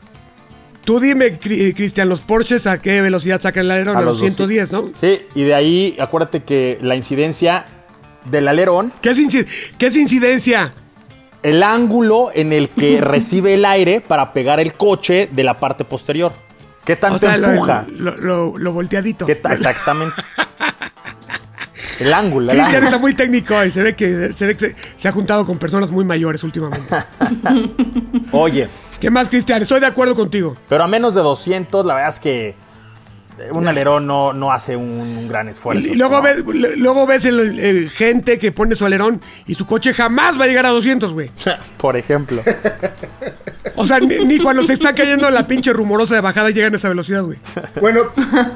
Tú dime, Cri- Cristian, los Porsches a qué velocidad sacan el alerón, a, los 110, ¿no? Sí, y de ahí acuérdate que la incidencia del alerón, ¿Qué es, inci- qué es incidencia? el ángulo en el que recibe el aire para pegar el coche de la parte posterior. ¿Qué tanto O sea, lo, empuja? lo- lo- lo volteadito. ¿Qué ta- exactamente. el ángulo, el Cristian ángulo. está muy técnico y se ve que se ve que se ha juntado con personas muy mayores últimamente. Oye, ¿Qué más, Cristian? Estoy de acuerdo contigo. pero a menos de 200, la verdad es que un alerón no, no hace un, un gran esfuerzo. Y, y luego ¿no? ves, luego ves el, el gente que pone su alerón y su coche jamás va a llegar a 200, güey. Por ejemplo. O sea, ni, ni cuando se está cayendo la pinche rumorosa de bajada llegan a esa velocidad, güey. Bueno,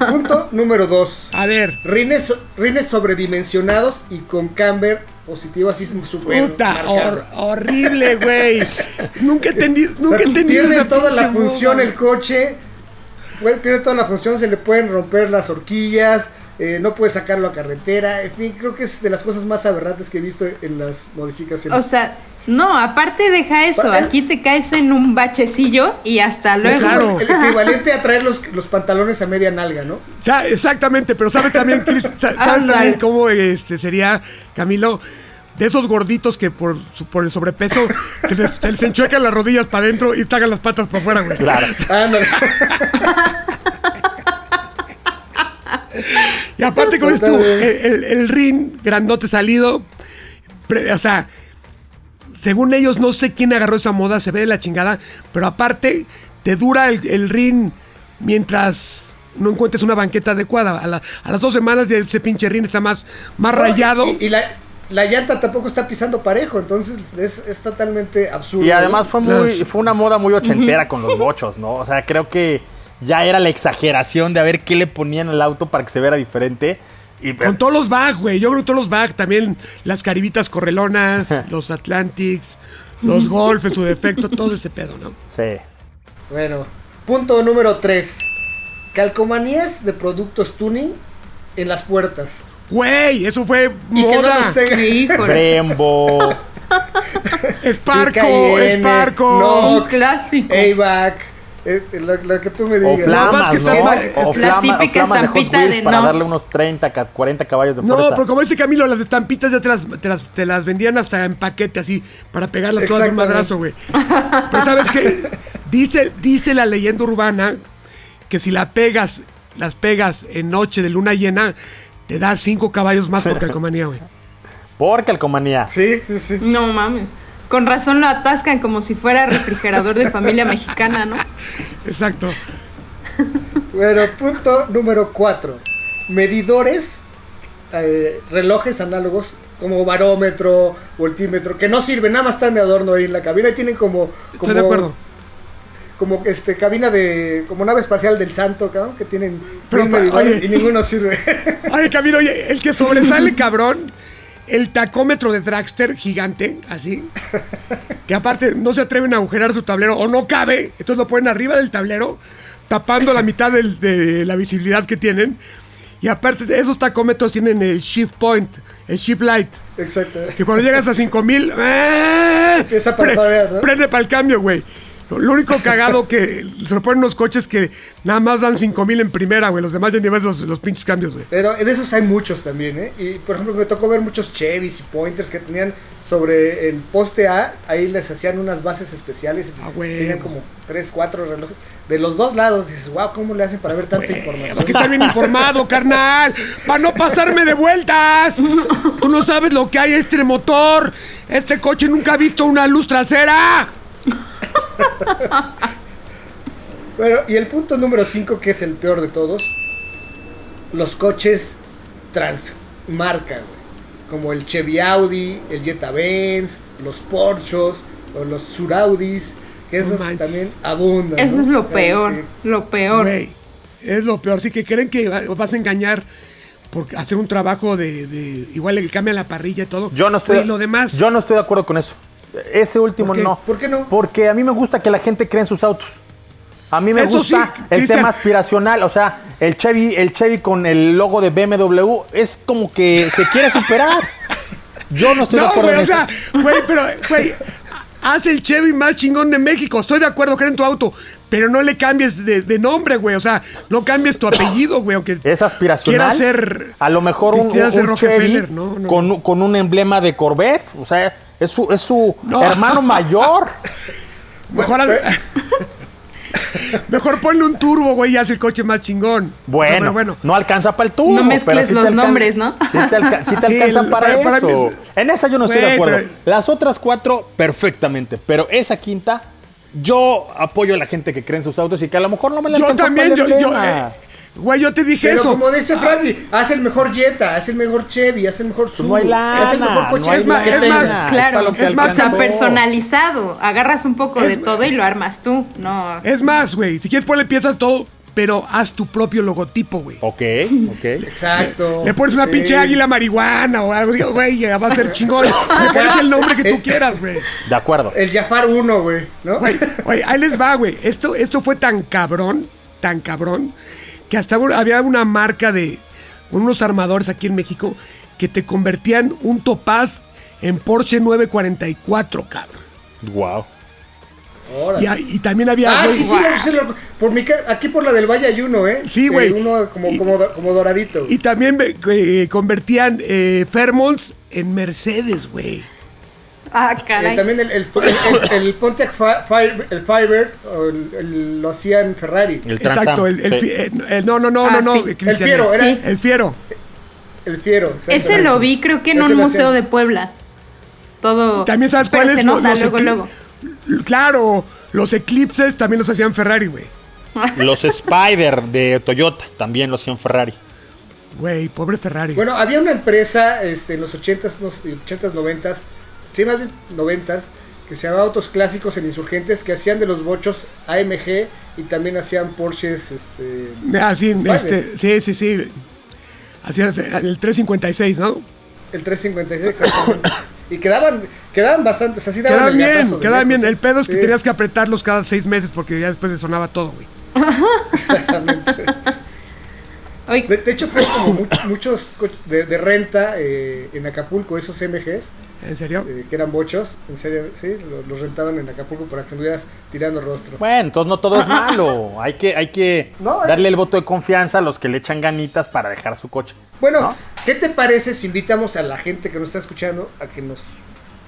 punto número dos. A ver, Rines, rines sobredimensionados y con camber positivo, así súper puta, hor- horrible, güey. Nunca he tenido, O sea, nunca he tenido pierde esa toda la función el coche. Pierde toda la función, se le pueden romper las horquillas. Eh, no puede sacarlo a carretera. En fin, creo que es de las cosas más aberrantes que he visto en las modificaciones. O sea, no, aparte deja eso. Pa- Aquí te caes en un bachecillo y hasta luego. claro. el equivalente a traer los, los pantalones a media nalga, ¿no? O sea, exactamente, pero sabes también, sa- sabes también cómo este, sería, Camilo, de esos gorditos que por, su- por el sobrepeso se les, se les enchuecan las rodillas para adentro y tagan las patas para afuera, güey. Claro. Y aparte, como dices tú, el, el, el ring grandote salido, pre- o sea, según ellos, no sé quién agarró esa moda, se ve de la chingada, pero aparte, te dura el, el ring mientras no encuentres una banqueta adecuada. A, la- a las dos semanas ya ese pinche ring está más, más rayado. Y, y la, la llanta tampoco está pisando parejo, entonces es, es totalmente absurdo. Y además fue muy, fue una moda muy ochentera con los bochos, ¿no? O sea, creo que ya era la exageración de a ver qué le ponían al auto para que se viera diferente. Y Con todos los bag, güey. Yo creo que todos los bag, también las caribitas correlonas, los Atlantics, los Golf en su defecto, todo ese pedo, ¿no? sí. Bueno, punto número 3. Calcomanías de productos tuning en las puertas. Güey, eso fue Y no moda. Híjole. Brembo. Esparco, Esparco. no. Un clásico. AVAC, eh, lo, lo que tú me O digas. flamas, flamas, que ¿no? está- O, es la flama- o típica flamas de Hot Wheels de para Nos. darle unos 30, ca- 40 caballos de No, fuerza. pero como dice Camilo, las estampitas ya te las, te las, te las vendían hasta en paquete así, para pegarlas todas de un madrazo, güey. Pero sabes qué, dice, dice la leyenda urbana que si la pegas, las pegas en noche de luna llena, te da cinco caballos más por calcomanía, güey. Por calcomanía. Sí, sí, sí. No mames. Con razón lo atascan como si fuera refrigerador de familia mexicana, ¿no? Exacto. Bueno, punto número 4. Medidores, eh, relojes análogos como barómetro, voltímetro, que no sirven, nada más están de adorno ahí en la cabina y tienen como... como Estoy de acuerdo. Como este, cabina de... Como nave espacial del santo, cabrón, que tienen Pero, pa- medidores oye. y ninguno sirve. Oye, Camilo, oye, el que sobresale, cabrón, el tacómetro de Dragster gigante, así, que aparte no se atreven a agujerar su tablero o no cabe, entonces lo ponen arriba del tablero, tapando la mitad del- de la visibilidad que tienen. Y aparte esos tacómetros tienen el shift point, el shift light, Exacto. que cuando llegas a 5000, ¡ah! Empieza ¿no? prende para el cambio, güey. Lo, único cagado que se lo ponen unos coches que nada más dan 5 mil en primera, güey. Los demás ya ni ves los, los pinches cambios, güey. Pero de esos hay muchos también, ¿eh? Y por ejemplo, me tocó ver muchos Chevys y Pointers que tenían sobre el poste A, ahí les hacían unas bases especiales. Ah, huevo. Tenían como 3, 4 relojes. De los dos lados, dices, wow, ¿cómo le hacen para ver tanta información? Hay que estar bien informado, carnal. Para no pasarme de vueltas. Tú no sabes lo que hay este motor. Este coche nunca ha visto una luz trasera. Bueno, y el punto número 5, que es el peor de todos, los coches transmarca, güey. Como el Chevy Audi, el Jetta Benz, los Porsches, o los Suraudis, que esos también abundan. Eso ¿no? es lo O sea, peor, que- lo peor. Güey, es lo peor. Sí que creen que va- vas a engañar por hacer un trabajo de, de- igual le cambian la parrilla y todo. Yo no estoy. Lo demás. Yo no estoy de acuerdo con eso. Ese último no. ¿Por qué no? Porque a mí me gusta que la gente cree en sus autos. A mí me Eso gusta sí, el tema aspiracional, o sea, el Chevy, el Chevy con el logo de BMW es como que se quiere superar. Yo no estoy de No, acuerdo güey, o sea, güey, pero, güey, haz el Chevy más chingón de México. Estoy de acuerdo, creen en tu auto. Pero no le cambies de, de nombre, güey. O sea, no cambies tu apellido, güey. Aunque Es aspiracional. Ser. a lo mejor un, un- un Chevy no, no. Con, con un emblema de Corvette. O sea, es su, es su No. hermano mayor. Mejor, al- mejor ponle un turbo, güey, y haz el coche más chingón. Bueno, O sea, pero bueno. no alcanza para el turbo. No mezcles pero sí te los nombres, ¿no? Sí te, alca- sí te Sí, alcanzan el- para, eso. es- En esa yo no estoy de acuerdo. pero- Las otras cuatro, perfectamente. Pero esa quinta, yo apoyo a la gente que cree en sus autos y que a lo mejor no me la Yo también, para yo, el yo, eh, güey, yo te dije Pero eso. como dice Frankie, haz el mejor Jetta, haz el mejor Chevy, haz el mejor Subaru, no hay lana, haz el mejor coche no que lana. Es más, Claro, que es más, o sea, alcanzó. personalizado. Agarras un poco de Es- todo y lo armas tú. No. Es más, güey, si quieres ponle piezas todo, pero haz tu propio logotipo, güey. Ok, ok. Exacto. Le pones una Sí. pinche águila marihuana o algo, digo, güey, ya va a ser chingón. Le pones el nombre que tú quieras, güey. De acuerdo. El Jafar 1, güey, ¿no? Güey, güey, ahí les va, güey. Esto, esto fue tan cabrón, tan cabrón, que hasta había una marca de unos armadores aquí en México que te convertían un Topaz en Porsche 944, cabrón. Wow. Y, y también había, Ah, güey, sí, sí, lo- sí, lo- por mi aquí por la del Valle hay uno, ¿eh? Sí, güey. Eh, uno como, Y- como, do- como doradito. y también eh, convertían eh, Fairmonts en Mercedes, güey. Ah, Eh, caray. también el, el, el- el Pontiac Fi- Fire- el Firebird el- lo hacía en Ferrari. El Exacto, el, el sí. eh, eh, no, no, no, Ah, no, no, sí. eh, Cristian, El fiero, el- era- el fiero. El Fiero. Ese lo vi, creo que en Ese un museo hacían. de Puebla. Todo. También sabes cuál es Lo- luego, luego. Claro, los eclipses también los hacían Ferrari, güey. Los Spider de Toyota también los hacían Ferrari. Güey, pobre Ferrari. Bueno, había una empresa este, en los 80s, los 80s, 90s, sí, más bien 90s, que se llamaba Autos Clásicos en Insurgentes, que hacían de los bochos AMG y también hacían Porsches, este... Ah, sí, este, sí, sí, sí. Hacía el 356, ¿no? El 356, exactamente. y quedaban, quedaban bastantes, así daban Quedaban el bien, gatazo quedaban bien. El pedo es que sí, tenías que apretarlos cada seis meses porque ya después le sonaba todo, güey. Exactamente. De, de hecho, fue como mu- muchos de, de renta eh, en Acapulco, esos MGs, ¿En serio? eh, que eran bochos, en serio, sí, lo- los rentaban en Acapulco para que anduvieras tirando rostro. Bueno, entonces no todo es malo. Hay que, hay que No, eh. darle el voto de confianza a los que le echan ganitas para dejar su coche. Bueno, ¿No? ¿qué te parece si invitamos a la gente que nos está escuchando a que nos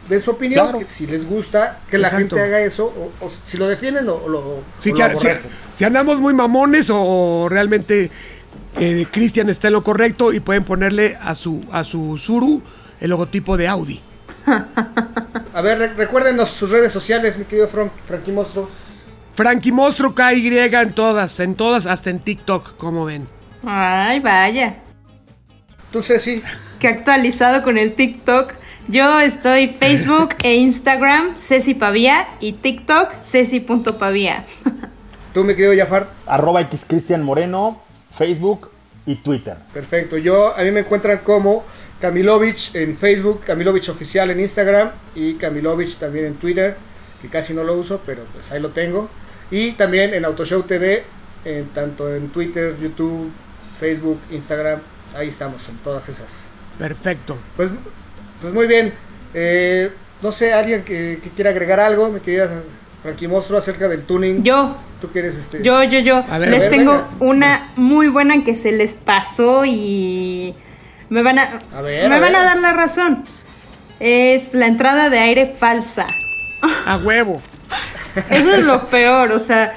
den su opinión? Claro. que si les gusta que la gente haga eso, o, o si lo defienden o, o lo, Sí, o que, lo si, si andamos muy mamones o, realmente eh, Cristian está en lo correcto y pueden ponerle a su, a su Suru el logotipo de Audi. A ver, re- recuérdenos sus redes sociales, mi querido Fran Frankie Monstruo. Frankie Monstruo KY en todas, en todas, hasta en TikTok, como ven. ay, vaya. Tú, Ceci, Que actualizado con el TikTok. Yo estoy Facebook e Instagram, Ceci Pavía, y TikTok, Ceci.pavía. tú, mi querido Jafar. Arroba X Cristian Moreno, Facebook y Twitter. Perfecto. Yo, a mí me encuentran como Kamilovich en Facebook, Kamilovich Oficial en Instagram y Kamilovich también en Twitter, que casi no lo uso, pero pues ahí lo tengo. Y también en Autoshow TV, en, tanto en Twitter, YouTube, Facebook, Instagram, ahí estamos, en todas esas. Perfecto. Pues, pues muy bien. Eh, no sé, alguien que, que quiera agregar algo, me quería Frankie acerca del tuning. Yo, ¿Tú quieres este? yo, yo, yo. A ver, les a ver, tengo venga. una muy buena que se les pasó y me van a, A ver, me a van ver. a dar la razón. Es la entrada de aire falsa. A huevo. Eso es lo peor, o sea,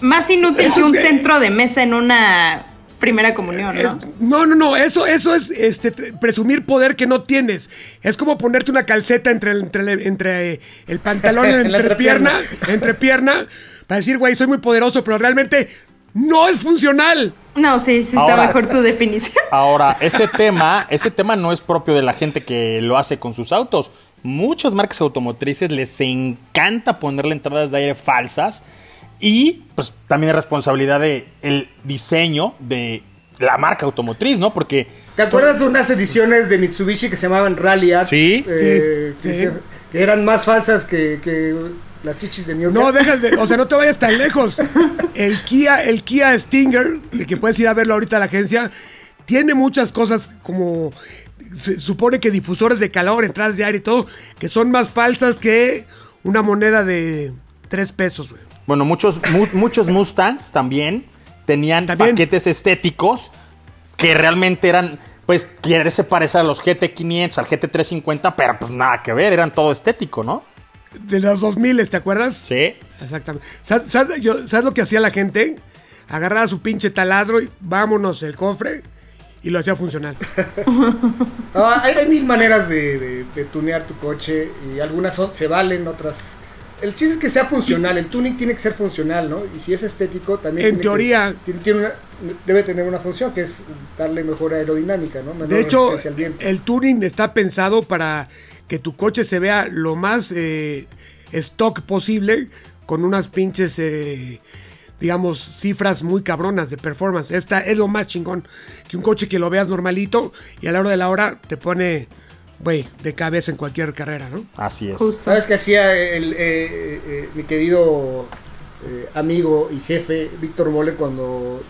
más inútil Eso que un es- centro de mesa en una primera comunión, ¿no? Eh, No, no, no, eso, eso es este, presumir poder que no tienes. Es como ponerte una calceta entre el, entre el, entre, el pantalón y la En la entrepierna, entrepierna. entrepierna, para decir, güey, soy muy poderoso, pero realmente no es funcional. No, sí, sí está Ahora- mejor tu definición. Ahora, ese tema, ese tema no es propio de la gente que lo hace con sus autos. Muchas marcas automotrices les encanta ponerle entradas de aire falsas y pues también es responsabilidad de el diseño de la marca automotriz, ¿no? Porque ¿Te acuerdas de unas ediciones de Mitsubishi que se llamaban Rally Art? Sí. Eh, Sí, que, sí. que eran más falsas que, que las chichis de New York. No, dejas de, o sea, no te vayas tan lejos. El Kia, el Kia Stinger, el que puedes ir a verlo ahorita a la agencia, tiene muchas cosas como se supone que difusores de calor, entradas de aire y todo, que son más falsas que una moneda de tres pesos, güey. Bueno, muchos, mu- muchos Mustangs también tenían También. paquetes estéticos que realmente eran, pues, quererse parecer a los GT500, al GT350, pero pues nada que ver, eran todo estético, ¿no? De los 2000, ¿te acuerdas? Sí. Exactamente. ¿Sabes, sabes- yo- ¿sabes lo que hacía la gente? Agarraba su pinche taladro y vámonos el cofre y lo hacía funcional. Ah, hay, hay mil maneras de, de- de tunear tu coche y algunas son- se valen, otras... El chiste es que sea funcional, el tuning tiene que ser funcional, ¿no? Y si es estético también... En tiene teoría. que- tiene- tiene una- debe tener una función que es darle mejor aerodinámica, ¿no? Menor De hecho, el tuning está pensado para que tu coche se vea lo más eh, stock posible con unas pinches, eh, digamos, cifras muy cabronas de performance. Esta es lo más chingón. Que un coche que lo veas normalito y a la hora de la hora te pone, güey, de cabeza en cualquier carrera, ¿no? Así es. Justo. ¿Sabes qué hacía el, eh, eh, mi querido eh, amigo y jefe Víctor Mole cuando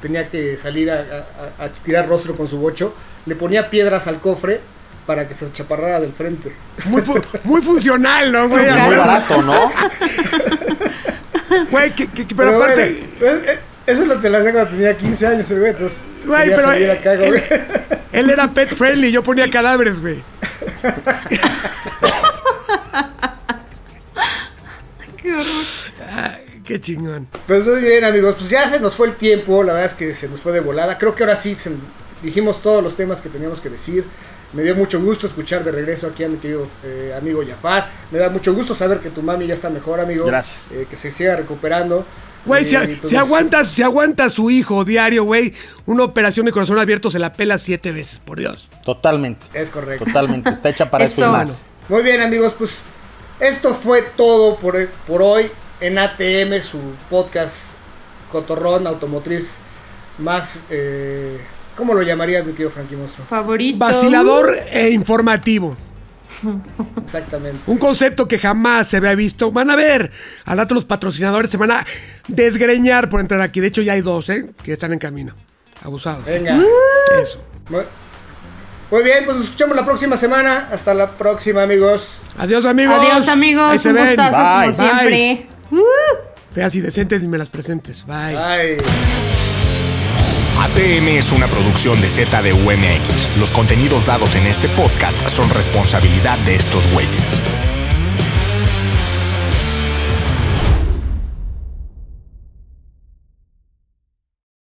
tenía que salir a, a- a tirar rostro con su bocho? Le ponía piedras al cofre para que se chaparrara del frente. Muy, fu- muy funcional, ¿no, güey? Muy barato, ¿no? Güey, que- que- que- pero, bueno, aparte... es- es- eso lo te lo hacía cuando tenía 15 años, el güey. Entonces, Güey, pero salir él, acá, güey. él- él era pet friendly, yo ponía cadáveres, güey. Qué horror. Ay, qué chingón. Pues muy bien, amigos. Pues ya se nos fue el tiempo. La verdad es que se nos fue de volada. Creo que ahora sí se- dijimos todos los temas que teníamos que decir. Me dio mucho gusto escuchar de regreso aquí a mi querido eh, amigo Jafar. Me da mucho gusto saber que tu mami ya está mejor, amigo. Gracias. Eh, que se siga recuperando. Güey, Y, si, si aguantas, si aguanta su hijo diario, güey, una operación de corazón abierto se la pela siete veces, por Dios. Totalmente. Es correcto. Totalmente. Está hecha para eso y Eso. más. Muy bien, amigos, pues esto fue todo por, por hoy en ATM, su podcast cotorrón automotriz más, eh, ¿cómo lo llamarías, mi querido Frankie Monstruo? Favorito. Vacilador e informativo. Exactamente. Un concepto que jamás se había visto. Van a ver. Al rato los patrocinadores se van a desgreñar por entrar aquí. De hecho, ya hay dos, ¿eh? Que están en camino. Abusados. Venga. Eso. Muy, bien, pues nos escuchamos la próxima semana. Hasta la próxima, amigos. Adiós, amigos. Adiós, Ahí amigos. se Un ven. gustazo, Bye. como siempre. Uh. Feas y decentes y me las presentes. Bye. Bye. ATM es una producción de ZDUMX. Los contenidos dados en este podcast son responsabilidad de estos güeyes.